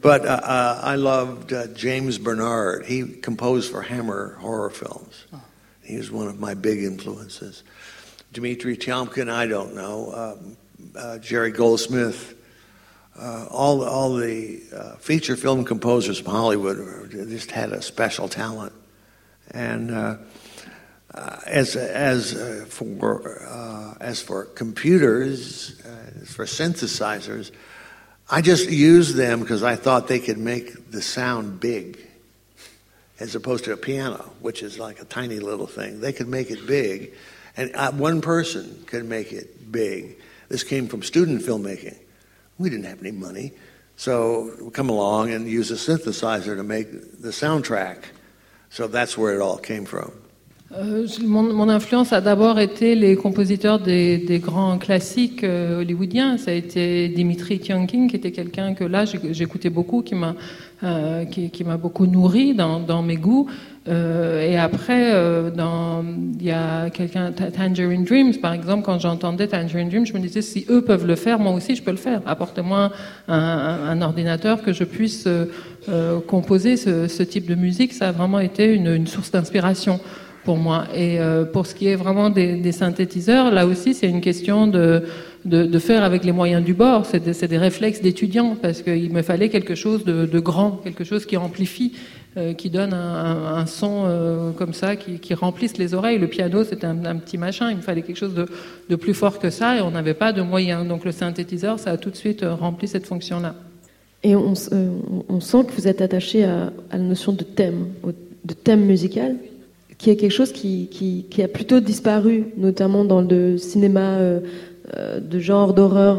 But uh, uh, I loved uh, James Bernard. He composed for Hammer horror films. He was one of my big influences. Dmitri Tiomkin, I don't know. Um, uh, Jerry Goldsmith. Uh, all all the uh, feature film composers from Hollywood just had a special talent, and uh, uh as as uh, for uh, as for computers, as for synthesizers, I just used them because I thought they could make the sound big, as opposed to a piano, which is like a tiny little thing. They could make it big, and one person could make it big. This came from student filmmaking. We didn't have any money. So we come along and use a synthesizer to make the soundtrack. So that's where it all came from. Euh, mon, influence a d'abord été les compositeurs des, grands classiques euh, hollywoodiens. Ça a été Dimitri Tiomkin, qui était quelqu'un que là j'écoutais beaucoup, qui m'a euh, qui, m'a beaucoup nourri dans, mes goûts. Et après, il y a quelqu'un, Tangerine Dreams, par exemple, quand j'entendais Tangerine Dreams, je me disais, si eux peuvent le faire, moi aussi je peux le faire. Apportez-moi un, ordinateur que je puisse composer ce, type de musique. Ça a vraiment été une source d'inspiration pour moi. Et euh, pour ce qui est vraiment des, synthétiseurs, là aussi, c'est une question de, de, faire avec les moyens du bord. C'est des, réflexes d'étudiants, parce qu'il me fallait quelque chose de, grand, quelque chose qui amplifie euh, qui donne un, son euh, comme ça, qui, remplisse les oreilles. Le piano, c'était un, petit machin, il me fallait quelque chose de, plus fort que ça, et on n'avait pas de moyens. Donc le synthétiseur, ça a tout de suite rempli cette fonction-là. Et on, sent que vous êtes attaché à, la notion de thème, de thème musical, qui est quelque chose qui, qui, qui a plutôt disparu, notamment dans le cinéma euh, euh de genre d'horreur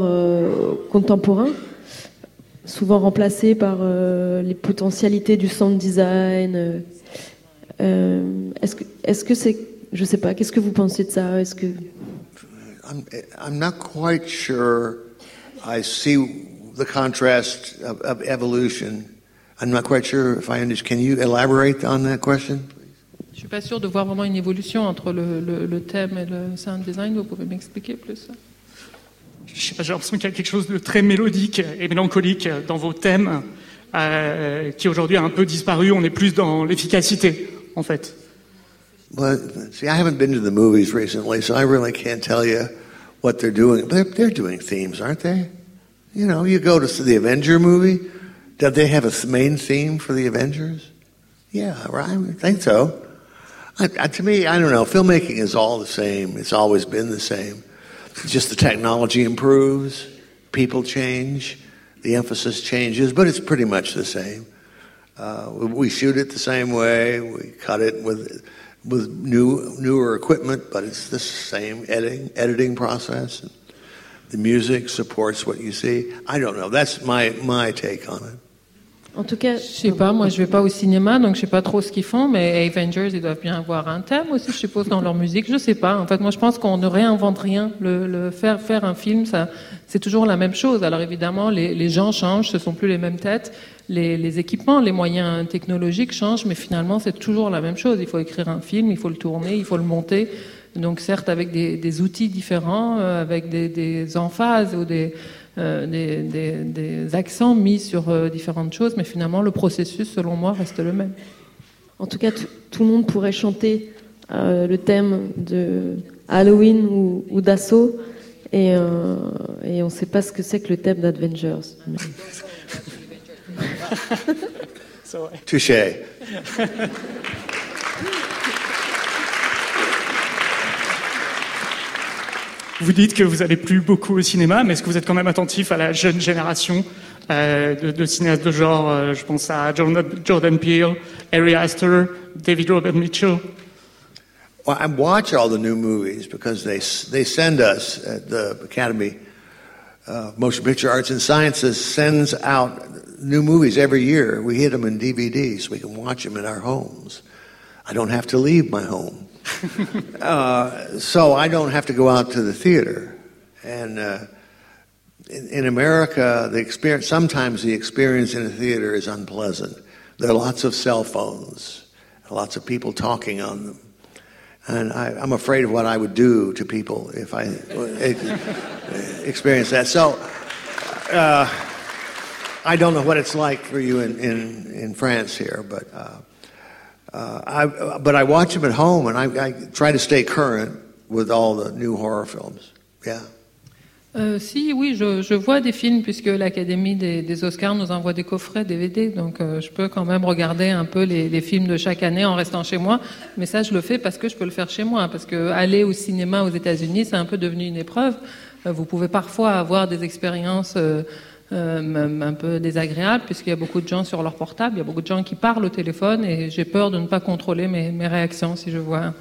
contemporain souvent remplacé par euh, les potentialités du sound design. Euh, euh est-ce que, est-ce que c'est, je sais pas, qu'est-ce que vous pensez de ça Est-ce que I'm, I'm not quite sure. I see the contrast of, of evolution. I'm not quite sure if I understand. Can you elaborate on that question? Je suis pas sûr de voir vraiment une évolution entre le, le, le thème et le sound design. Vous pouvez m'expliquer plus je sais pas, j'ai l'impression qu'il y a quelque chose de très mélodique et mélancolique dans vos thèmes, euh, qui aujourd'hui a un peu disparu. On est plus dans l'efficacité, en fait. Well, see, I haven't been to the movies recently, so I really can't tell you what they're doing. They're, they're doing themes, aren't they? You know, you go to the Avenger movie. Did they have a main theme for the Avengers? Yeah, right. I think so. I, I, to me, I don't know. Filmmaking is all the same. It's always been the same. Just the technology improves, people change, the emphasis changes, but it's pretty much the same. Uh, we shoot it the same way. We cut it with with new newer equipment, but it's the same editing editing process. The music supports what you see. I don't know. That's my my take on it. En tout cas, Je sais pas, moi je vais pas au cinéma, donc je sais pas trop ce qu'ils font, mais Avengers, ils doivent bien avoir un thème aussi, je suppose, dans leur musique. Je sais pas. En fait, moi je pense qu'on ne réinvente rien. Le, le faire faire un film, ça, c'est toujours la même chose. Alors évidemment, les, les gens changent, ce sont plus les mêmes têtes, les, les équipements, les moyens technologiques changent, mais finalement c'est toujours la même chose. Il faut écrire un film, il faut le tourner, il faut le monter. Donc certes avec des, des outils différents, euh, avec des, des emphases ou des euh, des, des, des, accents mis sur euh, différentes choses, mais finalement le processus, selon moi, reste le même. En tout cas, tout le monde pourrait chanter euh, le thème de Halloween ou, ou d'Assaut, et, euh, et, on ne sait pas ce que c'est que le thème d'Avengers. Touché. Vous dites que vous allez plus beaucoup au cinéma, mais est-ce que vous êtes quand même attentif à la jeune génération euh, de, cinéastes de genre euh, Je pense à Jordan Peele, Ari Aster, David Robert Mitchell? Well, I watch all the new movies because they they send us at the Academy of Motion Picture Arts and Sciences sends out new movies every year. We hit them in DVD so we can watch them in our homes. I don't have to leave my home. Uh, so I don't have to go out to the theater. And uh, in, in, America, the experience sometimes the experience in a theater is unpleasant. There are lots of cell phones, lots of people talking on them, and I, am afraid of what I would do to people if I experienced that. So. Uh, I don't know what it's like for you in, in, in France here, but uh, uh, I, but I watch them at home, and I, I, try to stay current with all the new horror films. Yeah. Euh, si, oui, je, vois des films puisque l'Académie des, Oscars nous envoie des coffrets DVD, donc euh, je peux quand même regarder un peu les, films de chaque année en restant chez moi. Mais ça, je le fais parce que je peux le faire chez moi, parce que aller au cinéma aux États-Unis, c'est un peu devenu une épreuve. Euh, vous pouvez parfois avoir des expériences euh, un peu désagréable puisqu'il y a beaucoup de gens sur leur portable, il y a beaucoup de gens qui parlent au téléphone et j'ai peur de ne pas contrôler mes, réactions si je vois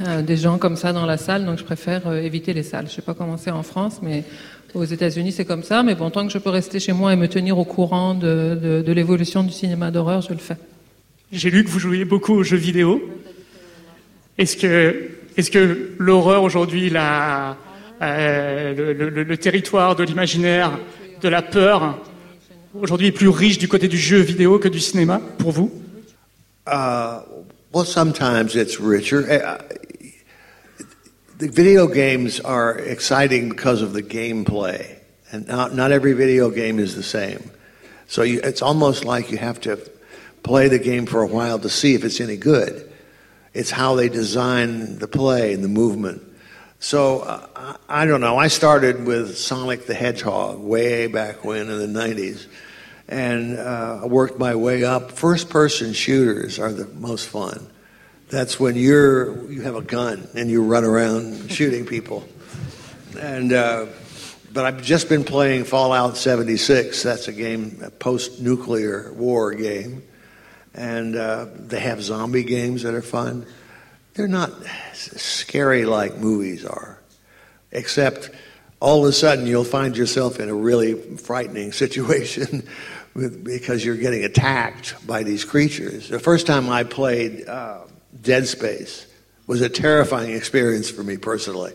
euh, des gens comme ça dans la salle, donc je préfère euh, éviter les salles. Je sais pas comment c'est en France, mais aux États-Unis c'est comme ça. Mais bon, tant que je peux rester chez moi et me tenir au courant de, l'évolution du cinéma d'horreur, je le fais. J'ai lu que vous jouiez beaucoup aux jeux vidéo. Est-ce que, l'horreur aujourd'hui, euh, le territoire de l'imaginaire de la peur aujourd'hui plus riche du côté du jeu vidéo que du cinéma pour vous uh, Well, sometimes it's richer. Uh, the video games are exciting because of the gameplay, and not, not every video game is the same. So you, it's almost like you have to play the game for a while to see if it's any good. It's how they design the play and the movement. So uh, I don't know. I started with Sonic the Hedgehog way back when in the 90s and uh, worked my way up. First person shooters are the most fun. That's when you're you have a gun and you run around shooting people. And uh, but I've just been playing Fallout 76. That's a game, a post-nuclear war game, and uh, they have zombie games that are fun. They're not scary like movies are, except all of a sudden you'll find yourself in a really frightening situation with, because you're getting attacked by these creatures. The first time I played uh, Dead Space was a terrifying experience for me personally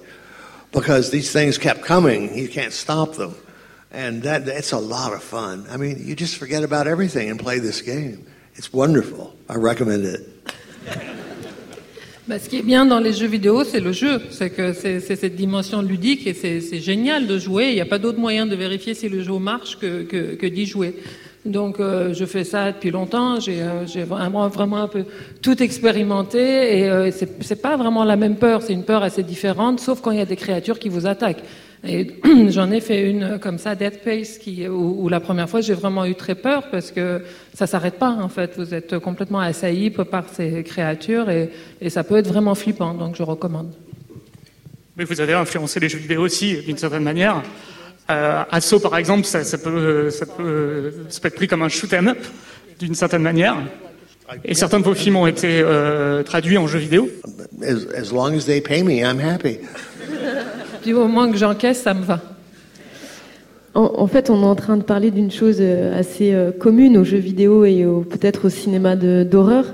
because these things kept coming. You can't stop them. And that, that's a lot of fun. I mean, you just forget about everything and play this game. It's wonderful. I recommend it. Bah, ce qui est bien dans les jeux vidéo, c'est le jeu. C'est que c'est cette dimension ludique et c'est génial de jouer. Il n'y a pas d'autre moyen de vérifier si le jeu marche que, que, que d'y jouer. Donc euh, je fais ça depuis longtemps, j'ai euh, vraiment, un peu tout expérimenté et euh, c'est pas vraiment la même peur, c'est une peur assez différente, sauf quand il y a des créatures qui vous attaquent. Et j'en ai fait une euh, comme ça, Dead Pace, qui, où, où la première fois j'ai vraiment eu très peur parce que ça s'arrête pas en fait. Vous êtes complètement assailli par ces créatures et, et ça peut être vraiment flippant, donc je recommande. Mais vous avez influencé les jeux vidéo aussi, d'une certaine manière. Euh, Asso, par exemple, ça, ça peut, ça, peut, ça peut être pris comme un shoot 'em up, d'une certaine manière. Et certains de vos films ont été euh, traduits en jeux vidéo. As, as long as they pay me, I'm happy. Du moment que j'encaisse, ça me va. En, fait, on est en train de parler d'une chose euh, assez euh, commune aux jeux vidéo et au- peut-être au cinéma d'horreur,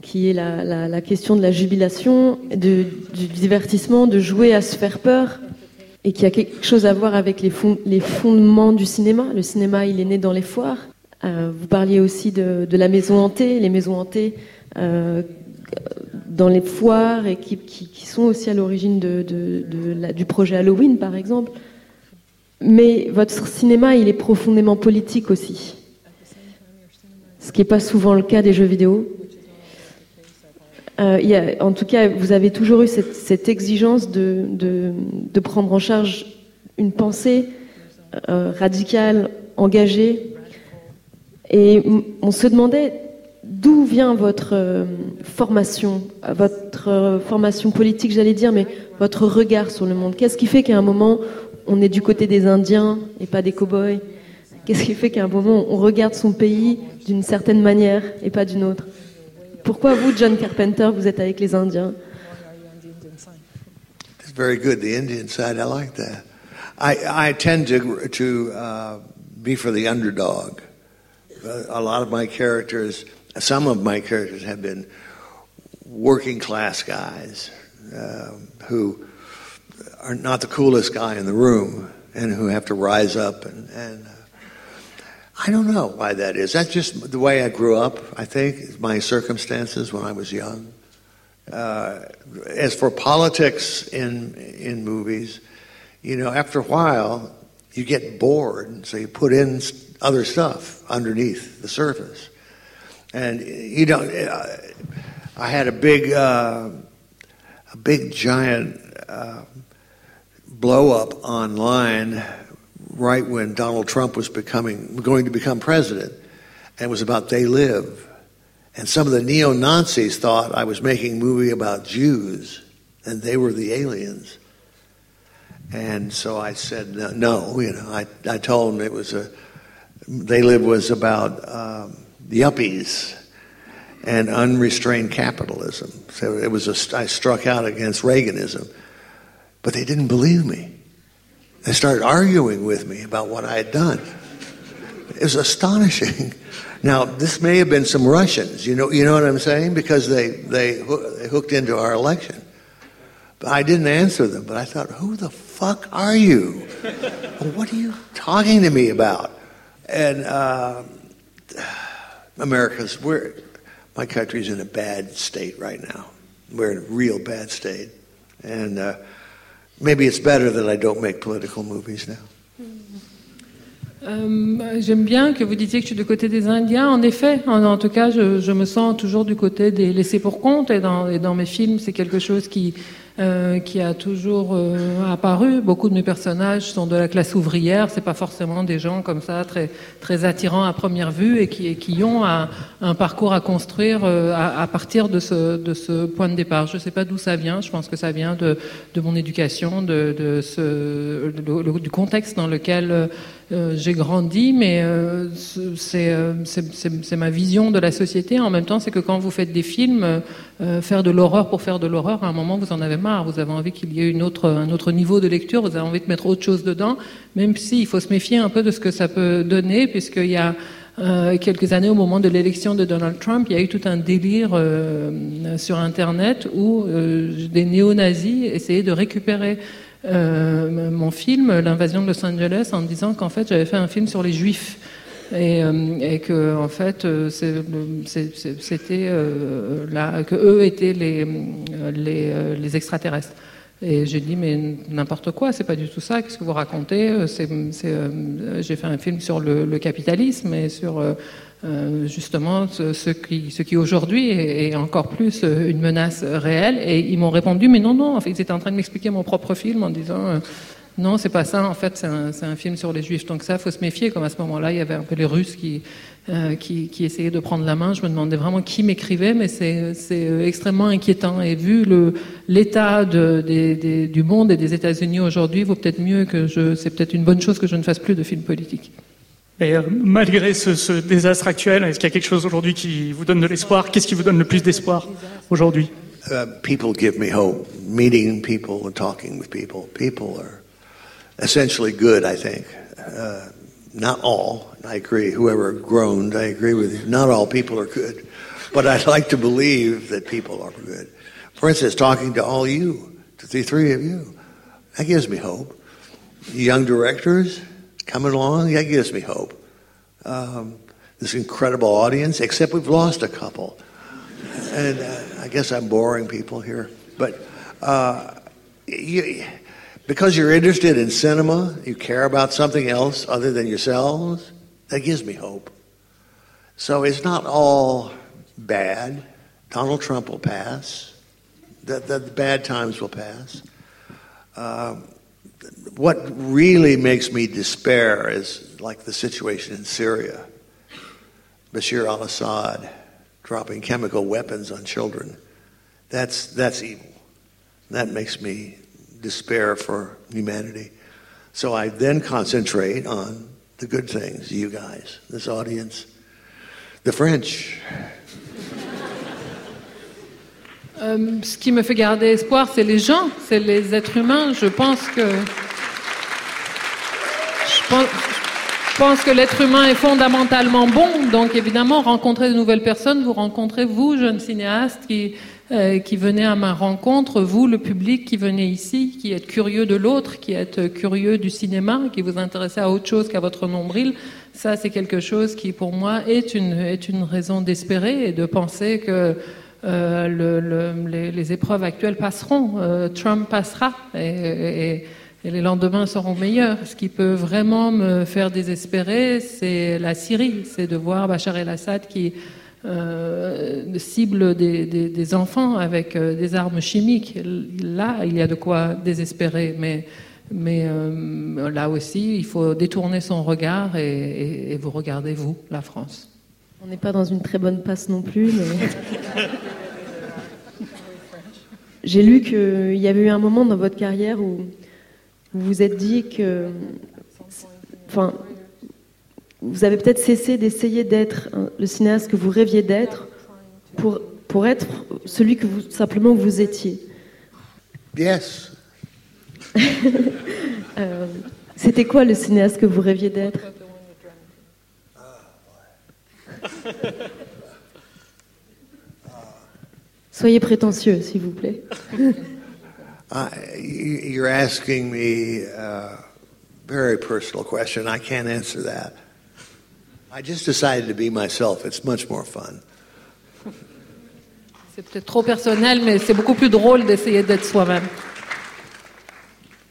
qui est la, question de la jubilation, du divertissement, de jouer à se faire peur, et qui a quelque chose à voir avec les, fond- les fondements du cinéma. Le cinéma, il est né dans les foires. Euh, vous parliez aussi de, la maison hantée, les maisons hantées dans les foires et qui, sont aussi à l'origine du projet Halloween, par exemple. Mais votre cinéma, il est profondément politique aussi. Ce qui n'est pas souvent le cas des jeux vidéo. Euh, en tout cas, vous avez toujours eu cette, exigence de, prendre en charge une pensée euh, radicale, engagée. Et on se demandait d'où vient votre euh, formation, euh, votre euh, formation politique, j'allais dire, mais votre regard sur le monde? Qu'est-ce qui fait qu'à un moment, on est du côté des Indiens et pas des cow-boys? Qu'est-ce qui fait qu'à un moment, on regarde son pays d'une certaine manière et pas d'une autre? Pourquoi vous, John Carpenter, vous êtes avec les Indiens? It's very good. The Indian side, I like that. I, tend uh, underdog. A lot of my characters, some of my characters, have been working class guys um who are not the coolest guy in the room and who have to rise up and. and uh, I don't know why that is. That's just the way I grew up. I think my circumstances when I was young. Uh, as for politics in in movies, you know, after a while, you get bored, so you put in other stuff underneath the surface, and you don't. Uh, I had a big, uh, a big giant uh, blow up online right when Donald Trump was becoming going to become president, and it was about they live. And some of the neo Nazis thought I was making a movie about Jews, and they were the aliens. And so I said no. no you know, I I told them it was a they live was about um, yuppies and unrestrained capitalism. So it was a I struck out against Reaganism, but they didn't believe me. They started arguing with me about what I had done. It was astonishing. Now, this may have been some Russians, you know, you know what I'm saying? Because they, they, they hooked into our election. But I didn't answer them, but I thought, who the fuck are you? what are you talking to me about? And uh, America's, we're, my country's in a bad state right now. We're in a real bad state. And uh, maybe it's better that I don't make political movies now. Euh, J'aime bien que vous disiez que je suis du côté des Indiens. En effet, en, en tout cas, je, je me sens toujours du côté des laissés pour compte. Et dans, et dans mes films, c'est quelque chose qui, euh, qui a toujours euh, apparu. Beaucoup de mes personnages sont de la classe ouvrière. C'est pas forcément des gens comme ça très, très attirants à première vue et qui, et qui ont un, parcours à construire euh, à, partir de ce, de ce point de départ. Je sais pas d'où ça vient. Je pense que ça vient de, de mon éducation, de, de ce, du contexte dans lequel euh, j'ai grandi, mais euh, c'est euh, c'est- ma vision de la société. En même temps, c'est que quand vous faites des films, faire de l'horreur pour faire de l'horreur, à un moment, vous en avez marre. Vous avez envie qu'il y ait une autre, un autre niveau de lecture, vous avez envie de mettre autre chose dedans, même si il faut se méfier un peu de ce que ça peut donner, puisqu'il y a quelques années, au moment de l'élection de Donald Trump, il y a eu tout un délire sur Internet où des néo-nazis essayaient de récupérer euh, mon film, L'invasion de Los Angeles, en disant qu'en fait j'avais fait un film sur les juifs. Et, euh, et que en fait euh, c'était là que eux étaient les les, les extraterrestres. Et j'ai dit, mais n'importe quoi, c'est pas du tout ça, qu'est-ce que vous racontez? J'ai fait un film sur le, capitalisme et sur euh justement ce, qui, aujourd'hui est, encore plus une menace réelle. Et ils m'ont répondu, mais non, non, en fait, ils étaient en train de m'expliquer mon propre film en disant, non, c'est pas ça, en fait, c'est un, film sur les juifs. Donc ça, faut se méfier, comme à ce moment-là, il y avait un peu les Russes qui euh, essayaient de prendre la main. Je me demandais vraiment qui m'écrivait, mais c'est euh, extrêmement inquiétant. Et vu l'état du monde et des États-Unis aujourd'hui, vaut peut-être mieux que je. C'est peut-être une bonne chose que je ne fasse plus de films politiques. Et euh, malgré ce, ce, désastre actuel, est-ce qu'il y a quelque chose aujourd'hui qui vous donne de l'espoir Qu'est-ce qui vous donne le plus d'espoir aujourd'hui uh, People give me hope. Meeting people and talking with people. People are essentially good, I think. Uh, not all, I agree. Whoever groaned, I agree with you. Not all people are good. But I'd like to believe that people are good. For instance, talking to all you, to the three of you, that gives me hope. Young directors coming along, that gives me hope. Um, this incredible audience, except we've lost a couple. And uh, I guess I'm boring people here. But uh, you, because you're interested in cinema, you care about something else other than yourselves, that gives me hope. So it's not all bad. Donald Trump will pass. The, the, the bad times will pass. Uh, what really makes me despair is like the situation in Syria. Bashir al Assad dropping chemical weapons on children. That's, that's evil. That makes me despair for humanity. So I then concentrate on the good things, you guys, this audience, the French. Euh, ce qui me fait garder espoir, c'est les gens, c'est les êtres humains. Je pense que je pense, que l'être humain est fondamentalement bon. Donc évidemment, rencontrer de nouvelles personnes, vous rencontrez vous, jeune cinéaste, qui euh, qui venez à ma rencontre, vous, le public qui venez ici, qui êtes curieux de l'autre, qui êtes curieux du cinéma, qui vous intéressez à autre chose qu'à votre nombril, ça c'est quelque chose qui pour moi est est une raison d'espérer et de penser que euh, le, le, les, épreuves actuelles passeront, euh, Trump passera et, les lendemains seront meilleurs. Ce qui peut vraiment me faire désespérer, c'est la Syrie, c'est de voir Bachar el-Assad qui euh, cible des, enfants avec des armes chimiques. Là, il y a de quoi désespérer, mais, là aussi, il faut détourner son regard et, et vous regardez, vous, la France. On n'est pas dans une très bonne passe non plus, mais... J'ai lu qu'il y avait eu un moment dans votre carrière où vous vous êtes dit que... Enfin, vous avez peut-être cessé d'essayer d'être le cinéaste que vous rêviez d'être pour, pour être celui que vous simplement vous étiez. Yes. euh, C'était quoi le cinéaste que vous rêviez d'être? Soyez prétentieux, s'il vous plaît. uh, you're asking me a very personal question. I can't answer that. I just decided to be myself. It's much more fun. C'est peut-être trop personnel, mais c'est beaucoup plus drôle d'essayer d'être soi-même.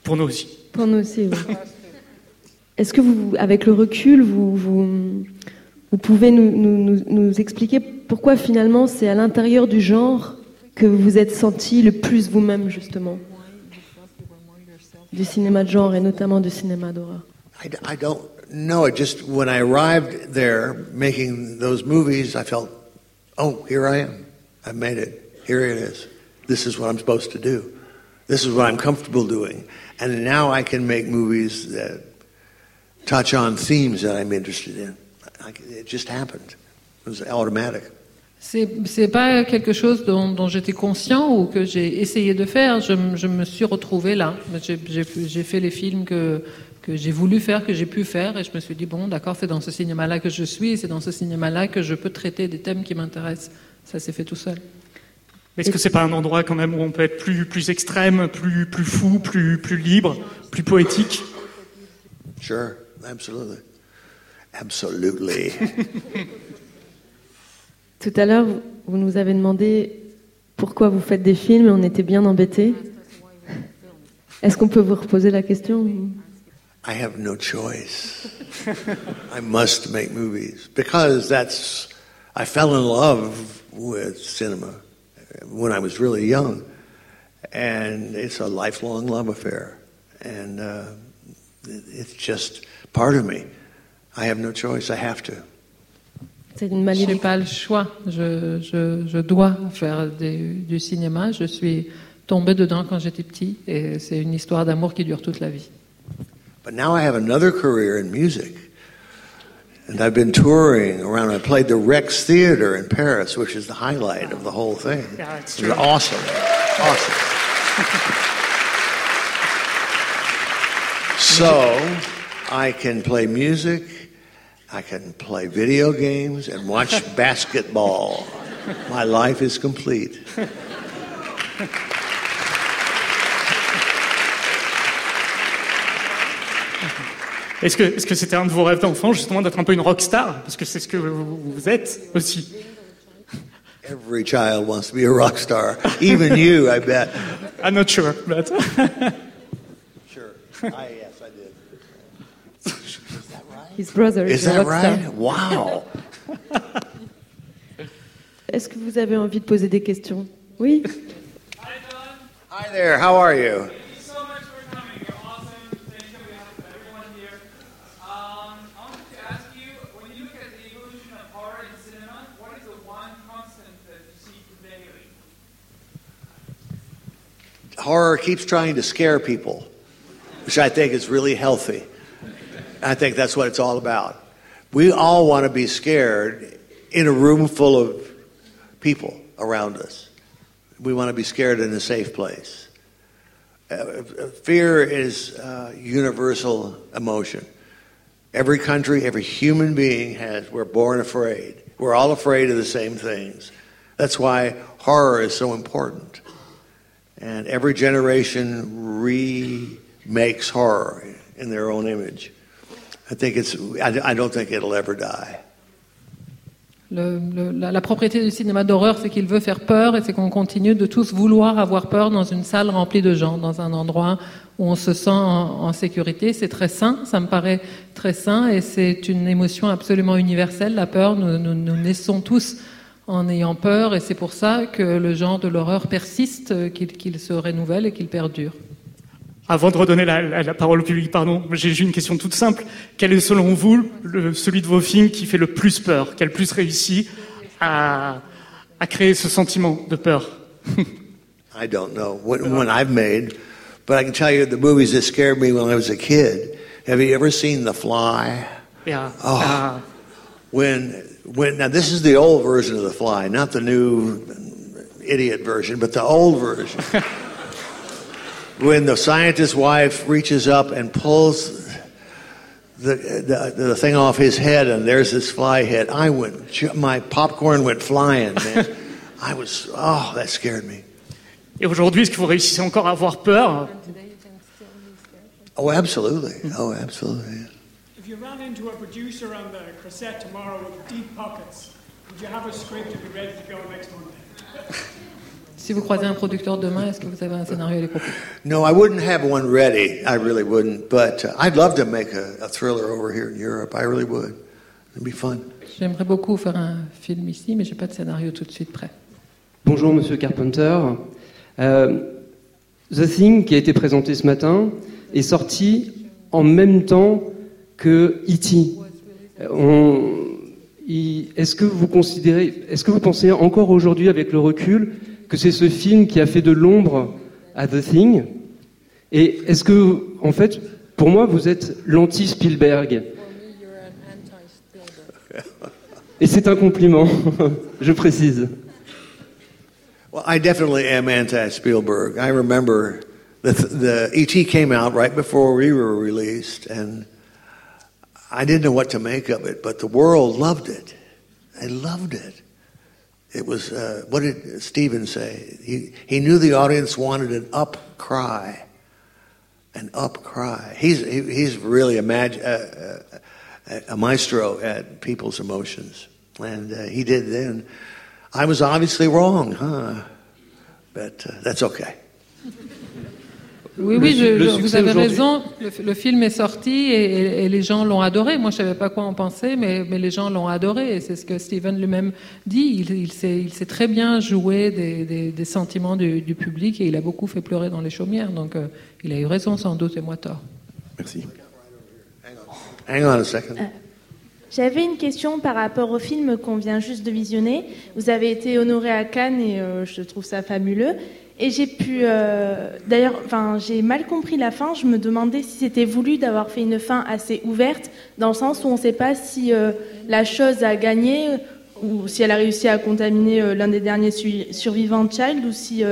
Pour nous aussi. Pour nous aussi, oui. Est-ce que vous, avec le recul, vous, vous, vous pouvez nous, expliquer pourquoi finalement c'est à l'intérieur du genre que vous vous êtes senti le plus vous-même, justement Du cinéma de genre et notamment du cinéma d'horreur? I, don't no, it just when I arrived there making those movies, I felt, oh, here I am. I've made it. Here it is. This is what I'm supposed to do. This is what I'm comfortable doing. And now I can make movies that touch on themes that I'm interested in. It just happened. It was automatic. C'est pas quelque chose dont, dont j'étais conscient ou que j'ai essayé de faire. Je, je, me suis retrouvé là. J'ai fait les films que, que j'ai voulu faire, que j'ai pu faire, et je me suis dit, bon, d'accord, c'est dans ce cinéma-là que je suis, et c'est dans ce cinéma-là que je peux traiter des thèmes qui m'intéressent. Ça s'est fait tout seul. Est-ce que c'est pas un endroit quand même où on peut être plus, plus extrême, plus, plus fou, plus, plus libre, plus poétique? Sure, absolutely. Absolutely. Tout à l'heure, vous nous avez demandé pourquoi vous faites des films, et on était bien embêtés. Est-ce qu'on peut vous reposer la question I have no choice. I must make movies because that's. I fell in love with cinema when I was really young, and it's a lifelong love affair, and uh, it's just part of me. I have no choice. I have to. C'est une Je n'ai malédiction. pas le choix. Je, je, je dois faire des- du cinéma. Je suis tombée dedans quand j'étais petit et c'est une histoire d'amour qui dure toute la vie. But now I have another career in music. And I've been touring around. I played the Rex Theater in Paris, which is the highlight of the whole thing. Yeah, it's It true. awesome. Awesome. so I can play music, I can play video games, and watch basketball. My life is complete. Est-ce que est-ce que c'était un de vos rêves d'enfant, justement, d'être un peu une rockstar Parce que c'est ce que vous, vous êtes aussi. Every child wants to be a rock star. Even you, I bet. I'm not sure, but... Sure. I, did. His brother Is is a that rockstar. right? Wow. Est-ce que vous avez envie de poser des questions? Oui? Hi there. How are you? so much for coming. You're awesome. Thank you. We have everyone here. Um, I wanted to ask you, when you look at the evolution of horror in cinema, what is the one constant that you see prevailing? Horror keeps trying to scare people, which I think is really healthy. I think that's what it's all about. We all want to be scared in a room full of people around us. We want to be scared in a safe place. Uh, fear is uh, universal emotion. Every country, every human being has, we're born afraid. We're all afraid of the same things. That's why horror is so important. And every generation remakes horror in their own image. I think it's, I, I don't think it'll ever la, propriété du cinéma d'horreur, c'est qu'il veut faire peur et c'est qu'on continue de tous vouloir avoir peur dans une salle remplie de gens, dans un endroit où on se sent en, sécurité. C'est très sain, ça me paraît très sain et c'est une émotion absolument universelle, la peur. Nous, naissons tous en ayant peur et c'est pour ça que le genre de l'horreur persiste, euh, qu'il qu'il se renouvelle et qu'il perdure. Avant de redonner la, la- la parole au public, pardon, j'ai une question toute simple. Quel est selon vous le- celui de vos films qui fait le plus peur, qui a le plus réussi à, à créer ce sentiment de peur? I don't know what one I've made, but I can tell you the movies that scared me when I was a kid. Have you ever seen The Fly? Yeah. Oh. Ah, When, when now this is the old version of The Fly, not the new idiot version, but the old version. when the scientist's wife reaches up and pulls the, the the thing off his head, and there's this fly head, I went, my popcorn went flying, man. I was, oh, that scared me. Et aujourd'hui, est-ce que vous réussissez encore à avoir peur Oh, absolutely. Oh, absolutely. If you ran into a producer on the cassette tomorrow with deep pockets, would you have a script and be ready to go next Monday? Si vous croisez un producteur demain, est-ce que vous avez un scénario à lui proposer? No, I wouldn't have one ready. I really wouldn't. But uh, I'd love to make a, a thriller over here in Europe. I really would. It'd be fun. J'aimerais beaucoup faire un film ici, mais j'ai pas de scénario tout de suite prêt. Bonjour Monsieur Carpenter. Euh, The Thing, qui a été présenté ce matin, est sorti en même temps que E.T. Euh, on- Est-ce que vous considérez, est-ce que vous pensez encore aujourd'hui, avec le recul, que c'est ce film qui a fait de l'ombre à The Thing Et est-ce que, en fait, pour moi, vous êtes l'anti-Spielberg Et c'est un compliment, je précise. Well, I definitely am anti Spielberg. I remember the, the ET came out right before we were released, and I didn't know what to make of it, but the world loved it. They loved it. It was, uh, what did Steven say? He, he knew the audience wanted an up cry. An up cry. He's, he, he's really a, mag, uh, uh, a maestro at people's emotions. And uh, he did then. I was obviously wrong, huh? But uh, that's okay. Oui, Le oui, su- je- le je- vous avez raison. Le, le film est sorti et, et- et les gens l'ont adoré. Moi, je savais pas quoi en penser, mais, mais les gens l'ont adoré. Et c'est ce que Steven lui-même dit. Il, il sait, il sait très bien jouer des, des- des sentiments du, du public et il a beaucoup fait pleurer dans les chaumières. Donc, euh, il a eu raison sans doute et moi tort. Merci. Hang on a second. J'avais une question par rapport au film qu'on vient juste de visionner. Vous avez été honoré à Cannes et euh, je trouve ça fabuleux. Et j'ai pu, euh, d'ailleurs, enfin, j'ai mal compris la fin. Je me demandais si c'était voulu d'avoir fait une fin assez ouverte, dans le sens où on ne sait pas si euh, la chose a gagné ou si elle a réussi à contaminer euh, l'un des derniers su- survivants de Child ou si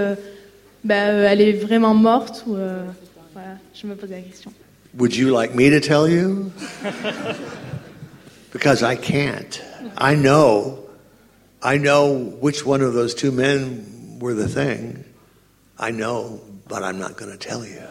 bah, elle est vraiment morte. Voilà, je me posais la question. Would you like me to tell you? because I can't. I know, I know which one of those two men were the thing. I know, but I'm not going to tell you.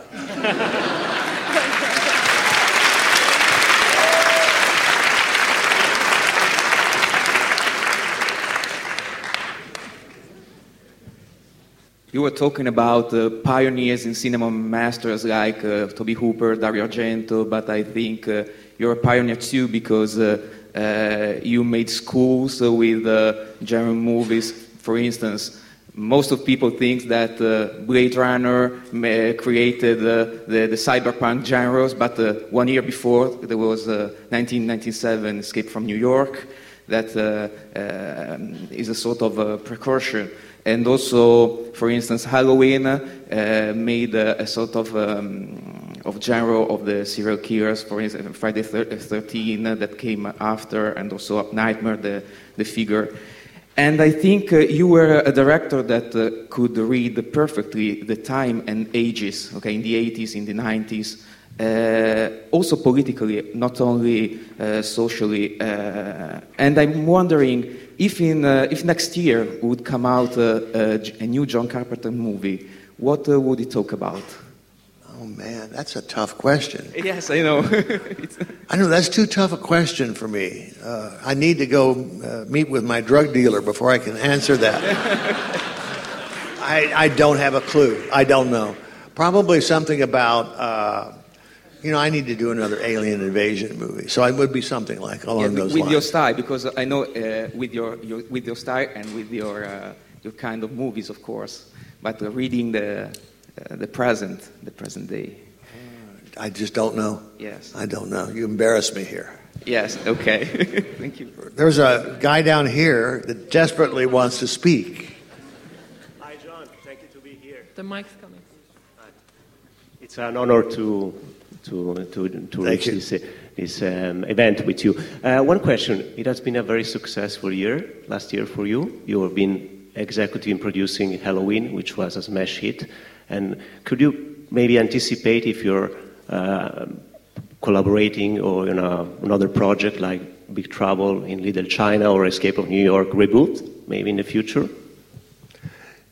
You were talking about uh, pioneers in cinema masters like uh, Toby Hooper, Dario Argento, but I think uh, you're a pioneer too because uh, uh, you made schools with uh, German movies. For instance, most of people think that uh, Blade Runner ma- created uh, the, the cyberpunk genres, but uh, one year before there was uh, 1997 Escape from New York that uh, um, is a sort of a precursor. And also, for instance, Halloween uh, made a, sort of um, of genre of the serial killers. For instance, Friday thir- 13 that came after, and also Nightmare, the, the figure. And I think uh, you were a director that uh, could read perfectly the time and ages, okay, in the 80s, in the 90s, uh, also politically, not only uh, socially. Uh, and I'm wondering if, in, uh, if next year would come out a, a new John Carpenter movie, what would it talk about? Oh man, that's a tough question. Yes, I know. I know that's too tough a question for me. Uh, I need to go uh, meet with my drug dealer before I can answer that. I, I don't have a clue. I don't know. Probably something about, uh, you know, I need to do another alien invasion movie. So it would be something like along Yeah, those with lines. your style, because I know uh, with your, your with your style and with your uh, your kind of movies, of course. But reading the uh, the present, the present day. I just don't know. Yes. I don't know. You embarrass me here. Yes. Okay. Thank you. There's a guy down here that desperately wants to speak. Hi, John. Thank you to be here. The mic's coming. It's an honor to to to, to Thank reach you. this uh, this um, event with you. Uh, one question: It has been a very successful year last year for you. You have been executive in producing Halloween, which was a smash hit. And could you maybe anticipate if you're uh, collaborating or in a, another project like Big Trouble in Little China or Escape of New York reboot, maybe in the future?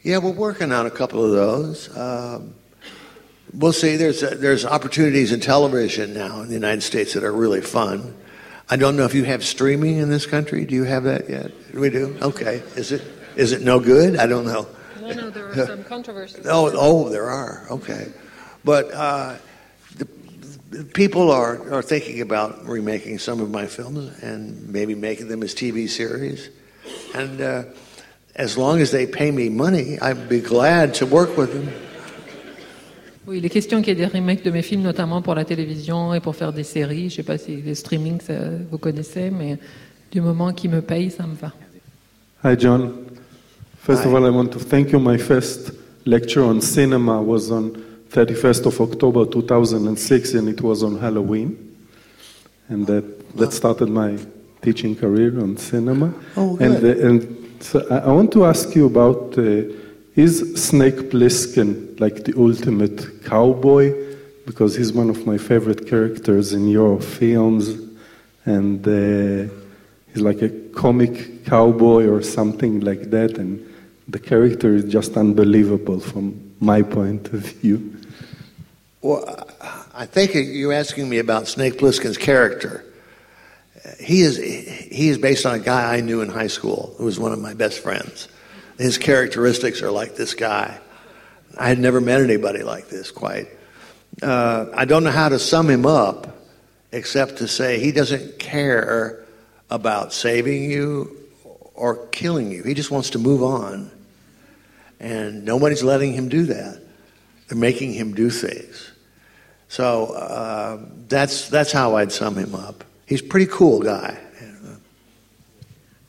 Yeah, we're working on a couple of those. Um, we'll see. There's there's opportunities in television now in the United States that are really fun. I don't know if you have streaming in this country. Do you have that yet? We do. Okay. Is it is it no good? I don't know. No, no, there are some controversies. Oh, oh, there are. Okay, but uh, the, the people are are thinking about remaking some of my films and maybe making them as TV series, and uh, as long as they pay me money, I'd be glad to work with them. Oui, il est question qu'il y ait des remakes de mes films, notamment pour la télévision et pour faire des séries. Je ne sais pas si les streaming, ça, vous connaissez, mais du moment qu'ils me payent, ça me va. Hi, John. First of all, I want to thank you. My first lecture on cinema was on 31st of October 2006, and it was on Halloween. And that, that started my teaching career on cinema. Oh, And, good. uh, and so I, I want to ask you about uh, is Snake Plissken like the ultimate cowboy? Because he's one of my favorite characters in your films. And uh, he's like a comic cowboy or something like that. And the character is just unbelievable from my point of view. Well, I think you're asking me about Snake Plissken's character. He is he is based on a guy I knew in high school who was one of my best friends. His characteristics are like this guy. I had never met anybody like this quite. uh, I don't know how to sum him up except to say he doesn't care about saving you or killing you. He just wants to move on. And nobody's letting him do that. They're making him do things. So uh, that's, that's how I'd sum him up. He's a pretty cool guy.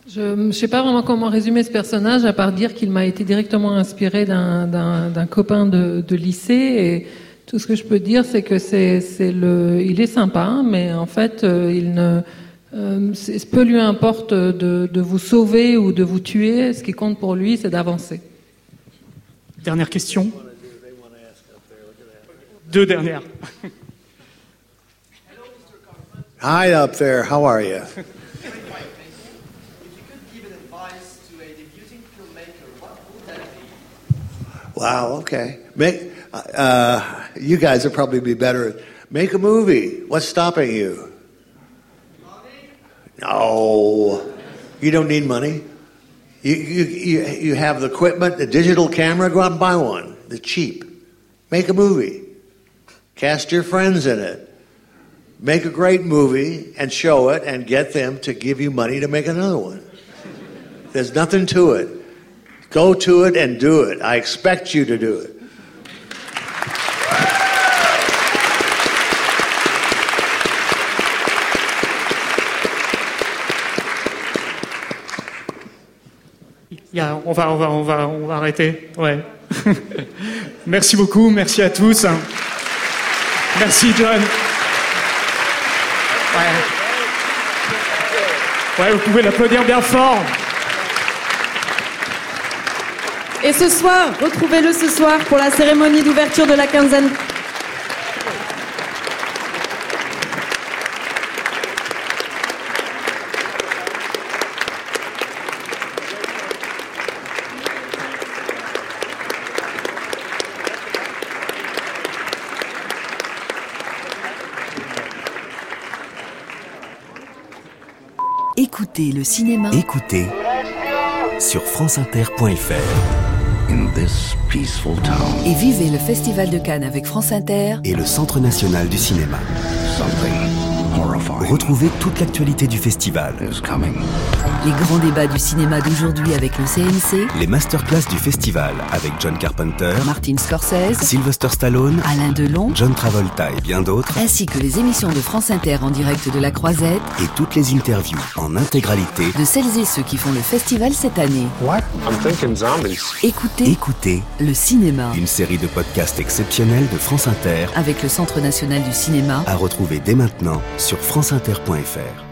Je ne sais pas vraiment comment résumer ce personnage, à part dire qu'il m'a été directement inspiré d'un- copain de, lycée. Et tout ce que je peux dire, c'est que c'est il est sympa, mais en fait, euh, il euh, peu lui importe de vous sauver ou de vous tuer. Ce qui compte pour lui, c'est d'avancer. Dernière question. Deux dernières. Hi up there, how are you? Wow, okay. Make, uh, you guys would probably be better. Make a movie. What's stopping you? Money? No. You don't need money. You, you, you, have the equipment, the digital camera, go out and buy one. They're cheap. Make a movie. Cast your friends in it. Make a great movie and show it and get them to give you money to make another one. There's nothing to it. Go to it and do it. I expect you to do it. On, va, on, va, on, va, on va arrêter. Ouais. merci beaucoup, merci à tous. Merci John. Ouais. Ouais, vous pouvez l'applaudir bien fort. Et ce soir, retrouvez-le ce soir pour la cérémonie d'ouverture de la quinzaine. Écoutez le cinéma Écoutez sur franceinter.fr. In this peaceful town. et vivez le Festival de Cannes avec France Inter Et le Centre national du cinéma. Retrouvez toute l'actualité du festival. Les grands débats du cinéma d'aujourd'hui avec le CNC, Les masterclass du festival avec John Carpenter, Martin Scorsese, Sylvester Stallone, Alain Delon, John Travolta et bien d'autres, ainsi que les émissions de France Inter en direct de la Croisette. Et toutes les interviews en intégralité. de celles et ceux qui font le festival cette année. I'm thinking zombies. Écoutez, Écoutez le cinéma. une série de podcasts exceptionnels de France Inter. Avec le Centre national du cinéma. À retrouver dès maintenant sur franceinter.fr.